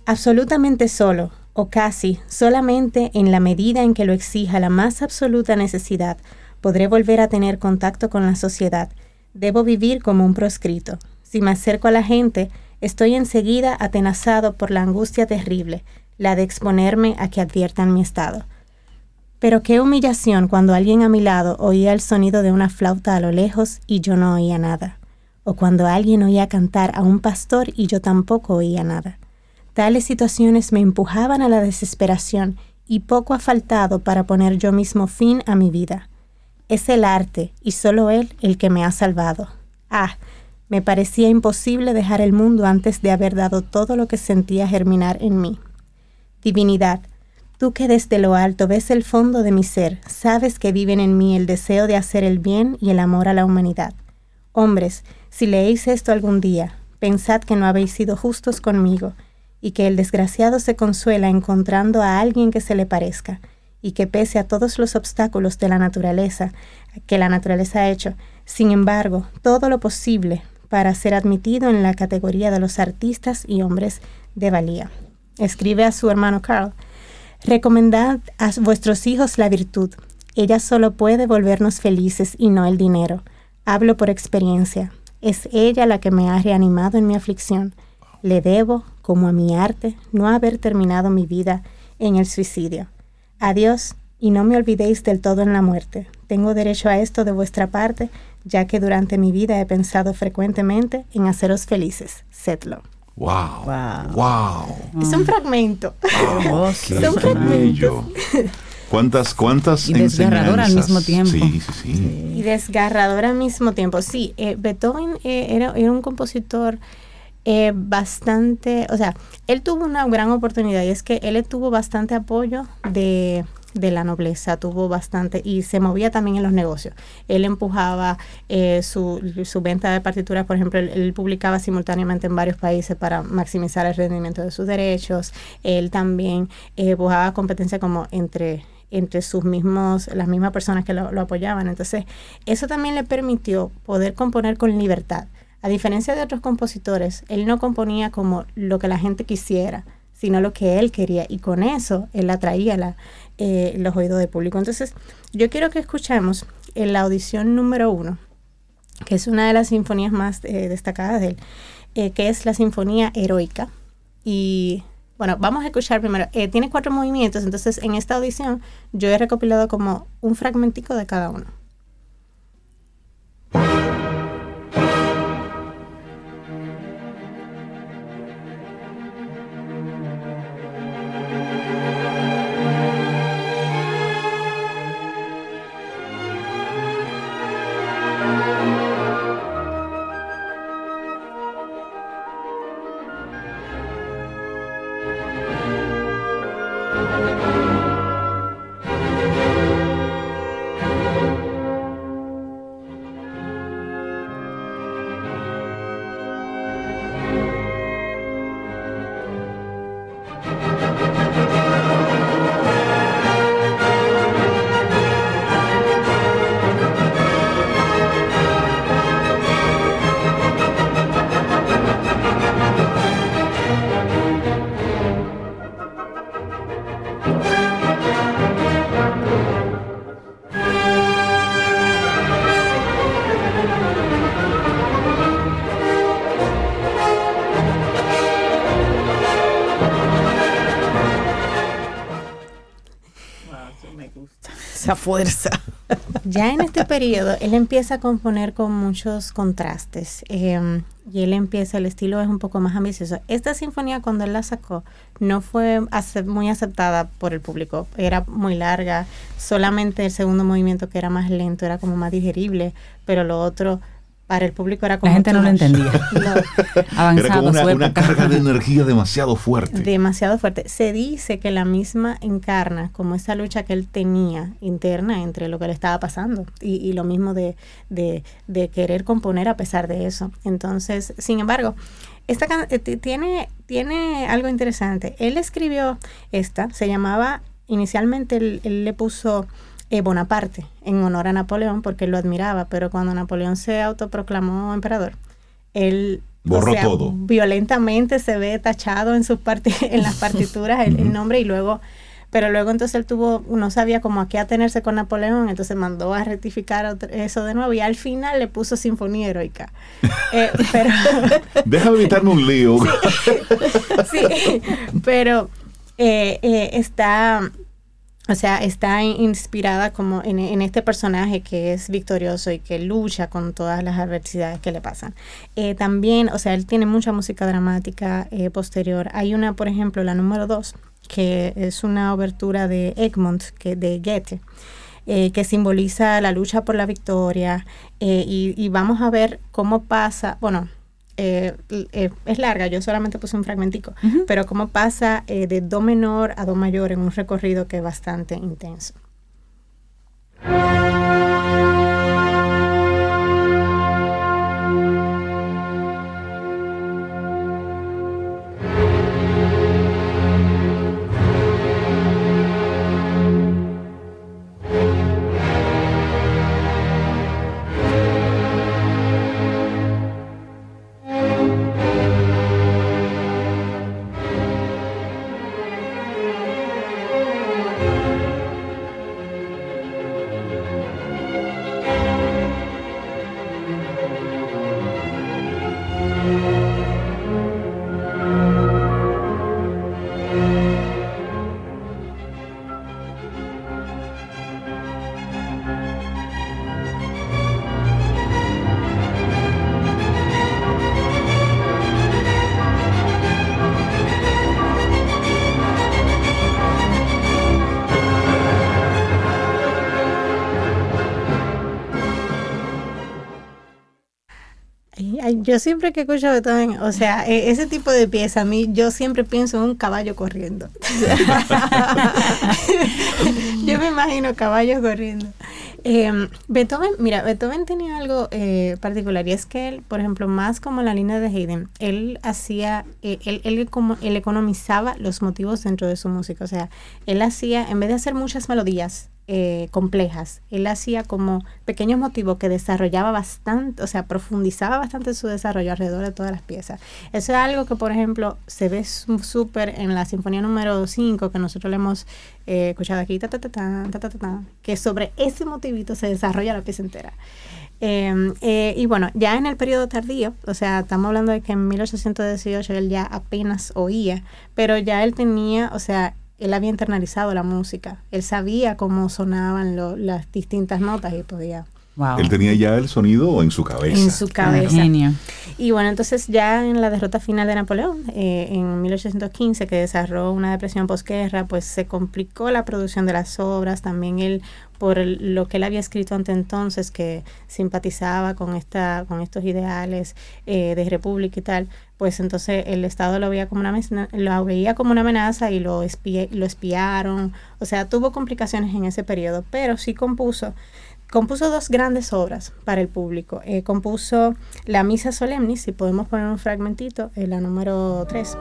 absolutamente solo, o casi solamente en la medida en que lo exija la más absoluta necesidad, podré volver a tener contacto con la sociedad. Debo vivir como un proscrito. Si me acerco a la gente, estoy enseguida atenazado por la angustia terrible, la de exponerme a que adviertan mi estado. Pero qué humillación cuando alguien a mi lado oía el sonido de una flauta a lo lejos y yo no oía nada, o cuando alguien oía cantar a un pastor y yo tampoco oía nada. Tales situaciones me empujaban a la desesperación y poco ha faltado para poner yo mismo fin a mi vida. Es el arte y solo él el que me ha salvado. Ah, me parecía imposible dejar el mundo antes de haber dado todo lo que sentía germinar en mí. Divinidad, tú que desde lo alto ves el fondo de mi ser, sabes que viven en mí el deseo de hacer el bien y el amor a la humanidad. Hombres, si leéis esto algún día, pensad que no habéis sido justos conmigo, y que el desgraciado se consuela encontrando a alguien que se le parezca, y que pese a todos los obstáculos de la naturaleza, que la naturaleza ha hecho, sin embargo, todo lo posible para ser admitido en la categoría de los artistas y hombres de valía. Escribe a su hermano Carl, Recomendad a vuestros hijos la virtud. Ella solo puede volvernos felices y no el dinero. Hablo por experiencia. Es ella la que me ha reanimado en mi aflicción. Le debo, como a mi arte, no haber terminado mi vida en el suicidio. Adiós, y no me olvidéis del todo en la muerte. Tengo derecho a esto de vuestra parte, ya que durante mi vida he pensado frecuentemente en haceros felices. Sedlo. Wow. Wow. Es un fragmento. Qué Son fragmentos. bello. ¿Cuántas, cuántas Y desgarrador al mismo tiempo. Sí, sí, sí. y desgarrador al mismo tiempo. Sí, eh, Beethoven eh, era, era un compositor eh, bastante, o sea, él tuvo una gran oportunidad y es que él tuvo bastante apoyo de, de la nobleza, tuvo bastante y se movía también en los negocios. Él empujaba eh, su, su venta de partituras, por ejemplo, él, publicaba simultáneamente en varios países para maximizar el rendimiento de sus derechos. Él también eh, empujaba competencia como entre entre sus mismos, las mismas personas que lo, lo apoyaban. Entonces, eso también le permitió poder componer con libertad. A diferencia de otros compositores, él no componía como lo que la gente quisiera, sino lo que él quería. Y con eso él atraía la, eh, los oídos del público. Entonces, yo quiero que escuchemos en la audición número uno, que es una de las sinfonías más eh, destacadas de él, eh, que es la Sinfonía Heroica. Y bueno, vamos a escuchar primero. Eh, tiene cuatro movimientos, entonces en esta audición yo he recopilado como un fragmentico de cada uno. Fuerza. *laughs* Ya en este periodo, él empieza a componer con muchos contrastes. eh, y él empieza, el estilo es un poco más ambicioso. Esta sinfonía, cuando él la sacó, no fue muy aceptada por el público. Era muy larga. Solamente el segundo movimiento, que era más lento, era como más digerible. Pero lo otro, para el público era como. La gente no lo entendía. *laughs* Era como Avanzado una, su una época. carga de energía demasiado fuerte. demasiado fuerte. Se dice que la misma encarna como esa lucha que él tenía interna entre lo que le estaba pasando y, y lo mismo de, de, de querer componer a pesar de eso. Entonces, sin embargo, esta eh, ti- tiene, tiene algo interesante. Él escribió esta, se llamaba, inicialmente él, él le puso Bonaparte en honor a Napoleón porque él lo admiraba, pero cuando Napoleón se autoproclamó emperador, él Borró todo. violentamente se ve tachado en sus *laughs* en las partituras el, el nombre y luego pero luego entonces él tuvo no sabía cómo a qué atenerse con Napoleón entonces mandó a rectificar otro- eso de nuevo y al final le puso sinfonía heroica *laughs* Eh, pero *laughs* Déjame evitarme un lío. sí, pero eh, eh, está, o sea, está in- inspirada como en, en este personaje que es victorioso y que lucha con todas las adversidades que le pasan. Eh, también, o sea, él tiene mucha música dramática eh, posterior. Hay una, por ejemplo, la número dos, que es una obertura de Egmont, que, de Goethe. eh, que simboliza la lucha por la victoria eh, y, y vamos a ver cómo pasa, bueno, eh, eh, es larga, yo solamente puse un fragmentico, pero cómo pasa eh, de do menor a do mayor en un recorrido que es bastante intenso. Yo siempre que escucho Beethoven, o sea, e- ese tipo de pieza, a mí yo siempre pienso en un caballo corriendo. *laughs* yo me imagino caballos corriendo. Eh, Beethoven, mira, Beethoven tenía algo eh, particular y es que él, por ejemplo, más como la línea de Haydn, él hacía, eh, él, él como, él economizaba los motivos dentro de su música. O sea, él hacía, en vez de hacer muchas melodías, eh, complejas. Él hacía como pequeños motivos que desarrollaba bastante, o sea, profundizaba bastante su desarrollo alrededor de todas las piezas. Eso es algo que, por ejemplo, se ve súper en la Sinfonía número 5 que nosotros le hemos eh, escuchado aquí, que sobre ese motivito se desarrolla la pieza entera. Em, eh, y bueno, ya en el periodo tardío, o sea, estamos hablando de que en 1818 él ya apenas oía, pero ya él tenía, o sea, él había internalizado la música, él sabía cómo sonaban lo- las distintas notas y podía Él tenía ya el sonido en su cabeza. en su cabeza. Genio. Y bueno, entonces ya en la derrota final de Napoleón, eh, en 1815, que desarrolló una depresión posguerra, pues se complicó la producción de las obras. También él, por el- lo que él había escrito ante entonces, que simpatizaba con, esta, con estos ideales eh, de república y tal, pues entonces el Estado lo veía como una, amenaza- lo veía como una amenaza y lo, lo espiaron. O sea, tuvo complicaciones en ese periodo, pero sí compuso compuso dos grandes obras para el público. Eh, compuso la Misa Solemnis, si podemos poner un fragmentito, eh, la número 3.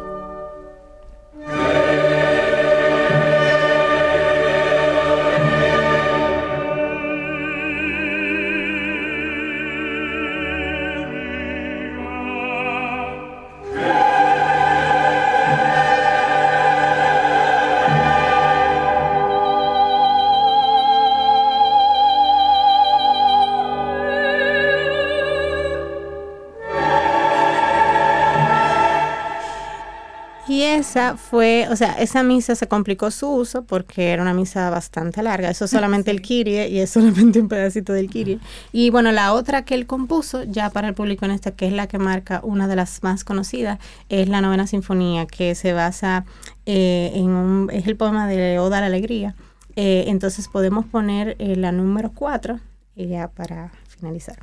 Esa fue, o sea, esa misa se complicó su uso porque era una misa bastante larga. Eso es solamente el Kyrie y es *laughs* solamente un pedacito del Kyrie. Y bueno, la otra que él compuso, ya para el público en esta, que es la que marca una de las más conocidas, es la novena sinfonía, que se basa eh, en un, es el poema de Oda a la Alegría. Eh, entonces podemos poner eh, la número 4 ya para finalizar.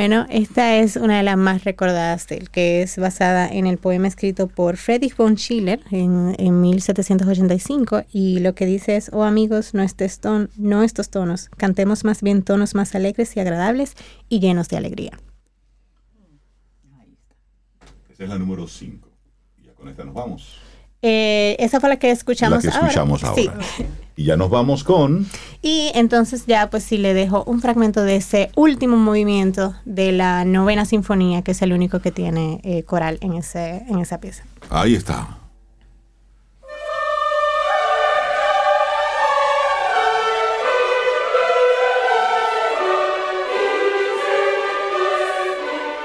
Bueno, esta es una de las más recordadas de él, que es basada en el poema escrito por Friedrich von Schiller en, en 1785 y lo que dice es, oh amigos, no, estes ton- no estos tonos, cantemos más bien tonos más alegres y agradables y llenos de alegría. Esa es la número 5. Y ya con esta nos vamos. Eh, esa fue la que escuchamos la que escuchamos ahora. Sí. Y ya nos vamos con... Y entonces ya pues sí le dejo un fragmento de ese último movimiento de la novena sinfonía, que es el único que tiene eh, coral en, ese, en esa pieza. Ahí está.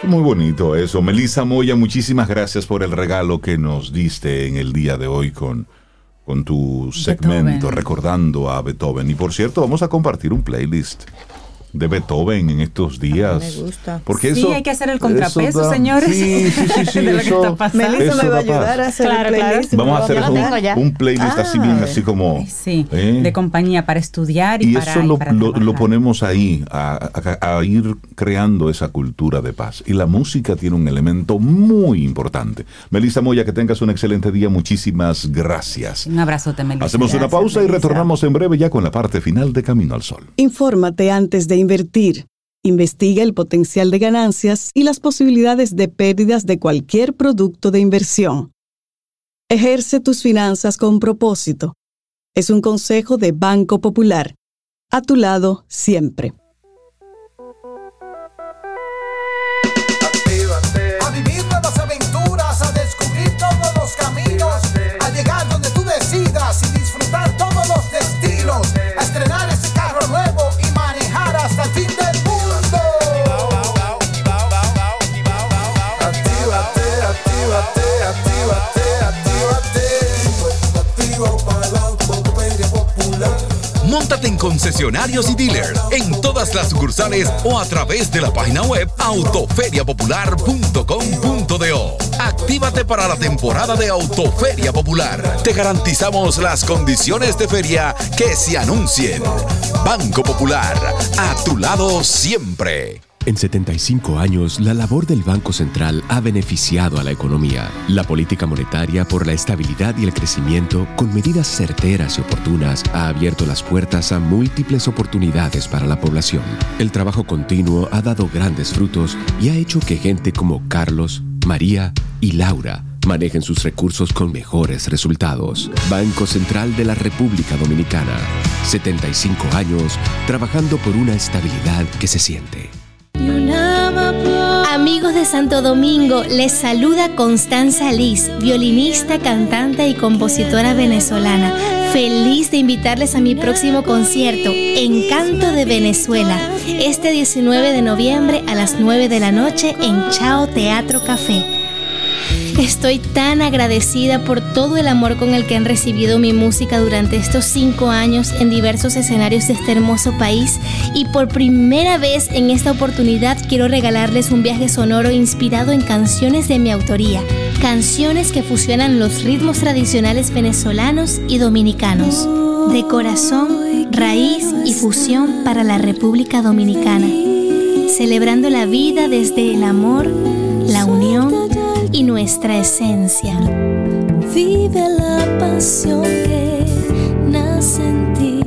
Muy bonito eso. Melissa Moya, muchísimas gracias por el regalo que nos diste en el día de hoy con, con tu segmento recordando a Beethoven. Y por cierto, vamos a compartir un playlist de Beethoven en estos días. Me gusta. Porque Sí, eso, hay que hacer el eso contrapeso, da- señores. Sí, sí, sí, sí, *laughs* De lo que eso-. Melissa eso me va a ayudar a hacer Claro, el claro. playlist. y Vamos a lo hacer un, tengo ya. un playlist así bien, así como... Sí, ¿eh? de compañía para estudiar y, Y para, eso y lo, para lo- lo ponemos ahí, a, a- a ir creando esa cultura de paz. Y la música tiene un elemento muy importante. Melissa Moya, que tengas un excelente día. Muchísimas gracias. Un abrazote, Melissa. Hacemos una pausa y retornamos en breve ya con la parte final de Camino al Sol. Infórmate antes de invertir. Investiga el potencial de ganancias y las posibilidades de pérdidas de cualquier producto de inversión. Ejerce tus finanzas con propósito. Es un consejo de Banco Popular. A tu lado siempre. Concesionarios y dealers en todas las sucursales o a través de la página web autoferiapopular.com.do. Actívate para la temporada de Autoferia Popular. Te garantizamos las condiciones de feria que se anuncien. Banco Popular, a tu lado siempre. En 75 años, la labor del Banco Central ha beneficiado a la economía. La política monetaria por la estabilidad y el crecimiento, con medidas certeras y oportunas, ha abierto las puertas a múltiples oportunidades para la población. El trabajo continuo ha dado grandes frutos y ha hecho que gente como Carlos, María y Laura manejen sus recursos con mejores resultados. Banco Central de la República Dominicana. 75 años trabajando por una estabilidad que se siente. Amigos de Santo Domingo, les saluda Constanza Liz, violinista, cantante y compositora venezolana. Feliz de invitarles a mi próximo concierto, Encanto de Venezuela, este 19 de noviembre a las 9 de la noche en Chao Teatro Café. Estoy tan agradecida por todo el amor con el que han recibido mi música durante estos cinco años en diversos escenarios de este hermoso país y por primera vez en esta oportunidad quiero regalarles un viaje sonoro inspirado en canciones de mi autoría, canciones que fusionan los ritmos tradicionales venezolanos y dominicanos. de corazón, raíz y fusión para la República Dominicana, celebrando la vida desde el amor, la unión y nuestra esencia. Vive la pasión que nace en ti,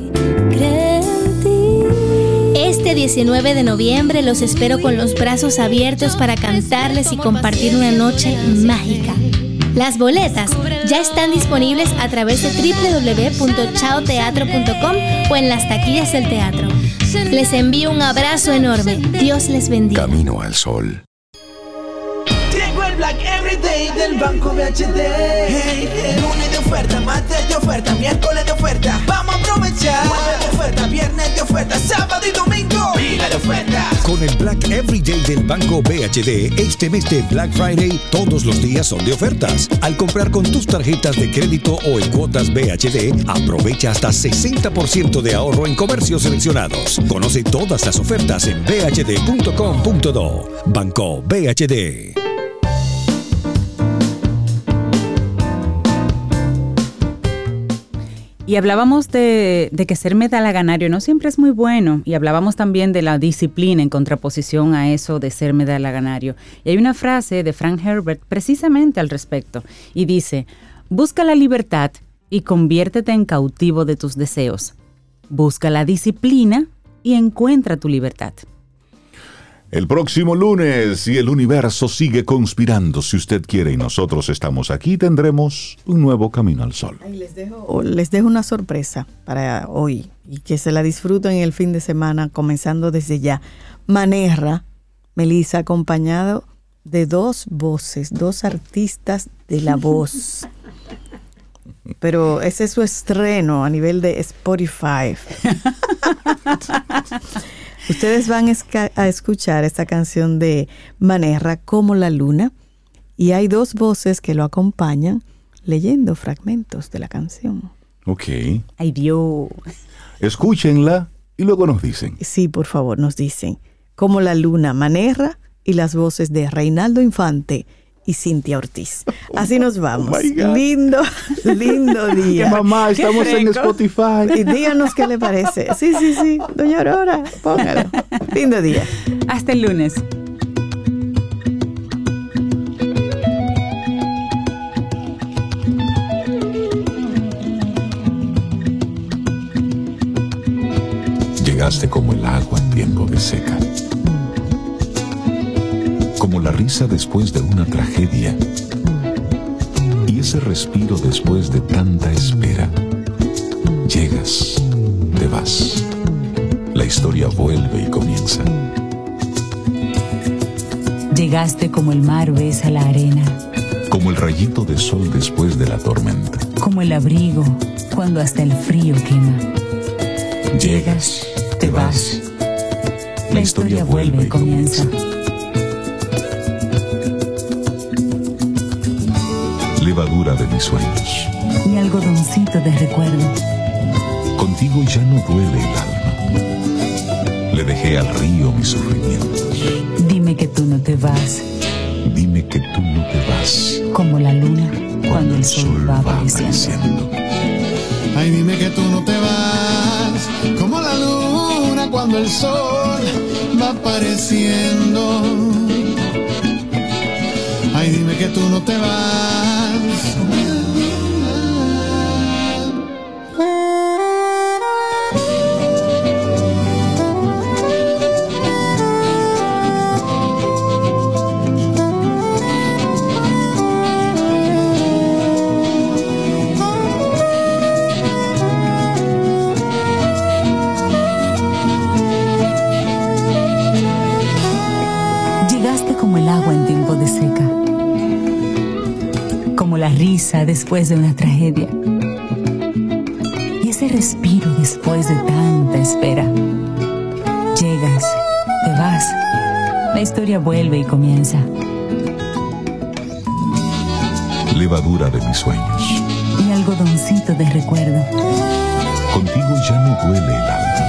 cree en ti. Este 19 de noviembre los espero con los brazos abiertos para cantarles y compartir una noche mágica. Las boletas ya están disponibles a través de www.chaoteatro.com o en las taquillas del teatro. Les envío un abrazo enorme. Dios les bendiga. Camino al sol. Everyday del Banco BHD. Hey. Lunes de oferta, martes de oferta, miércoles de oferta. Vamos a aprovechar. Jueves de oferta, viernes de oferta, sábado y domingo. Pila de ofertas. Con el Black Everyday del Banco BHD, este mes de Black Friday, todos los días son de ofertas. Al comprar con tus tarjetas de crédito o en cuotas BHD, aprovecha hasta 60% de ahorro en comercios seleccionados. Conoce todas las ofertas en bhd.com.do. Banco BHD. Y hablábamos de, que ser medalaganario no siempre es muy bueno. Y hablábamos también de la disciplina en contraposición a eso de ser medalaganario. Y hay una frase de Frank Herbert precisamente al respecto. Y dice, busca la libertad y conviértete en cautivo de tus deseos. Busca la disciplina y encuentra tu libertad. El próximo lunes, si el universo sigue conspirando, si usted quiere y nosotros estamos aquí, tendremos un nuevo camino al sol. O les dejo una sorpresa para hoy y que se la disfruten el fin de semana, comenzando desde ya. Manerra, Melissa, acompañado de dos voces, dos artistas de la *laughs* voz. Pero ese es su estreno a nivel de Spotify. *laughs* Ustedes van a escuchar esta canción de Manerra como la luna y hay dos voces que lo acompañan leyendo fragmentos de la canción. Ok. Ay, Dios. Escúchenla y luego nos dicen. Sí, por favor, nos dicen. Como la luna, Manerra y las voces de Reinaldo Infante y Cintia Ortiz. Así nos vamos. Oh God. lindo, lindo *laughs* día. Mamá, Qué estamos en. Spotify. Y díganos qué le parece. Sí, sí, sí. Doña Aurora, póngalo. Lindo día. Hasta el lunes. Llegaste como el agua en tiempo de seca. Como la risa después de una tragedia. Y ese respiro después de tanta espera. Llegas, te vas. La historia vuelve y comienza. Llegaste como el mar besa la arena, Como el rayito de sol después de la tormenta. como el abrigo cuando hasta el frío quema. Llegas, te vas. La historia vuelve y comienza. De mis sueños. Mi algodoncito de recuerdo. Contigo ya no duele el alma. Le dejé al río mis sufrimientos. Dime que tú no te vas, Dime que tú no te vas. como la luna cuando el sol va apareciendo. Ay, dime que tú no te vas, como la luna cuando el sol va apareciendo. Que tú no te vas. Risa después de una tragedia, y ese respiro después de tanta espera. Llegas, te vas, la historia vuelve y comienza. Levadura de mis sueños. Mi algodoncito de recuerdo. Contigo ya no duele el alma.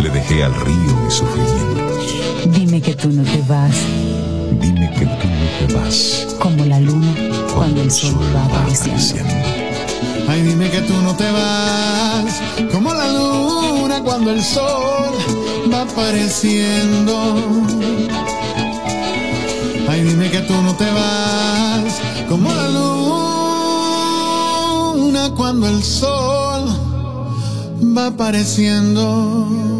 Le dejé al río mis sufrimientos. Dime que tú no te vas, Dime que tú no te vas. como la luna cuando el sol va apareciendo. Ay, dime que tú no te vas, como la luna cuando el sol va apareciendo. Ay, dime que tú no te vas, como la luna cuando el sol va apareciendo.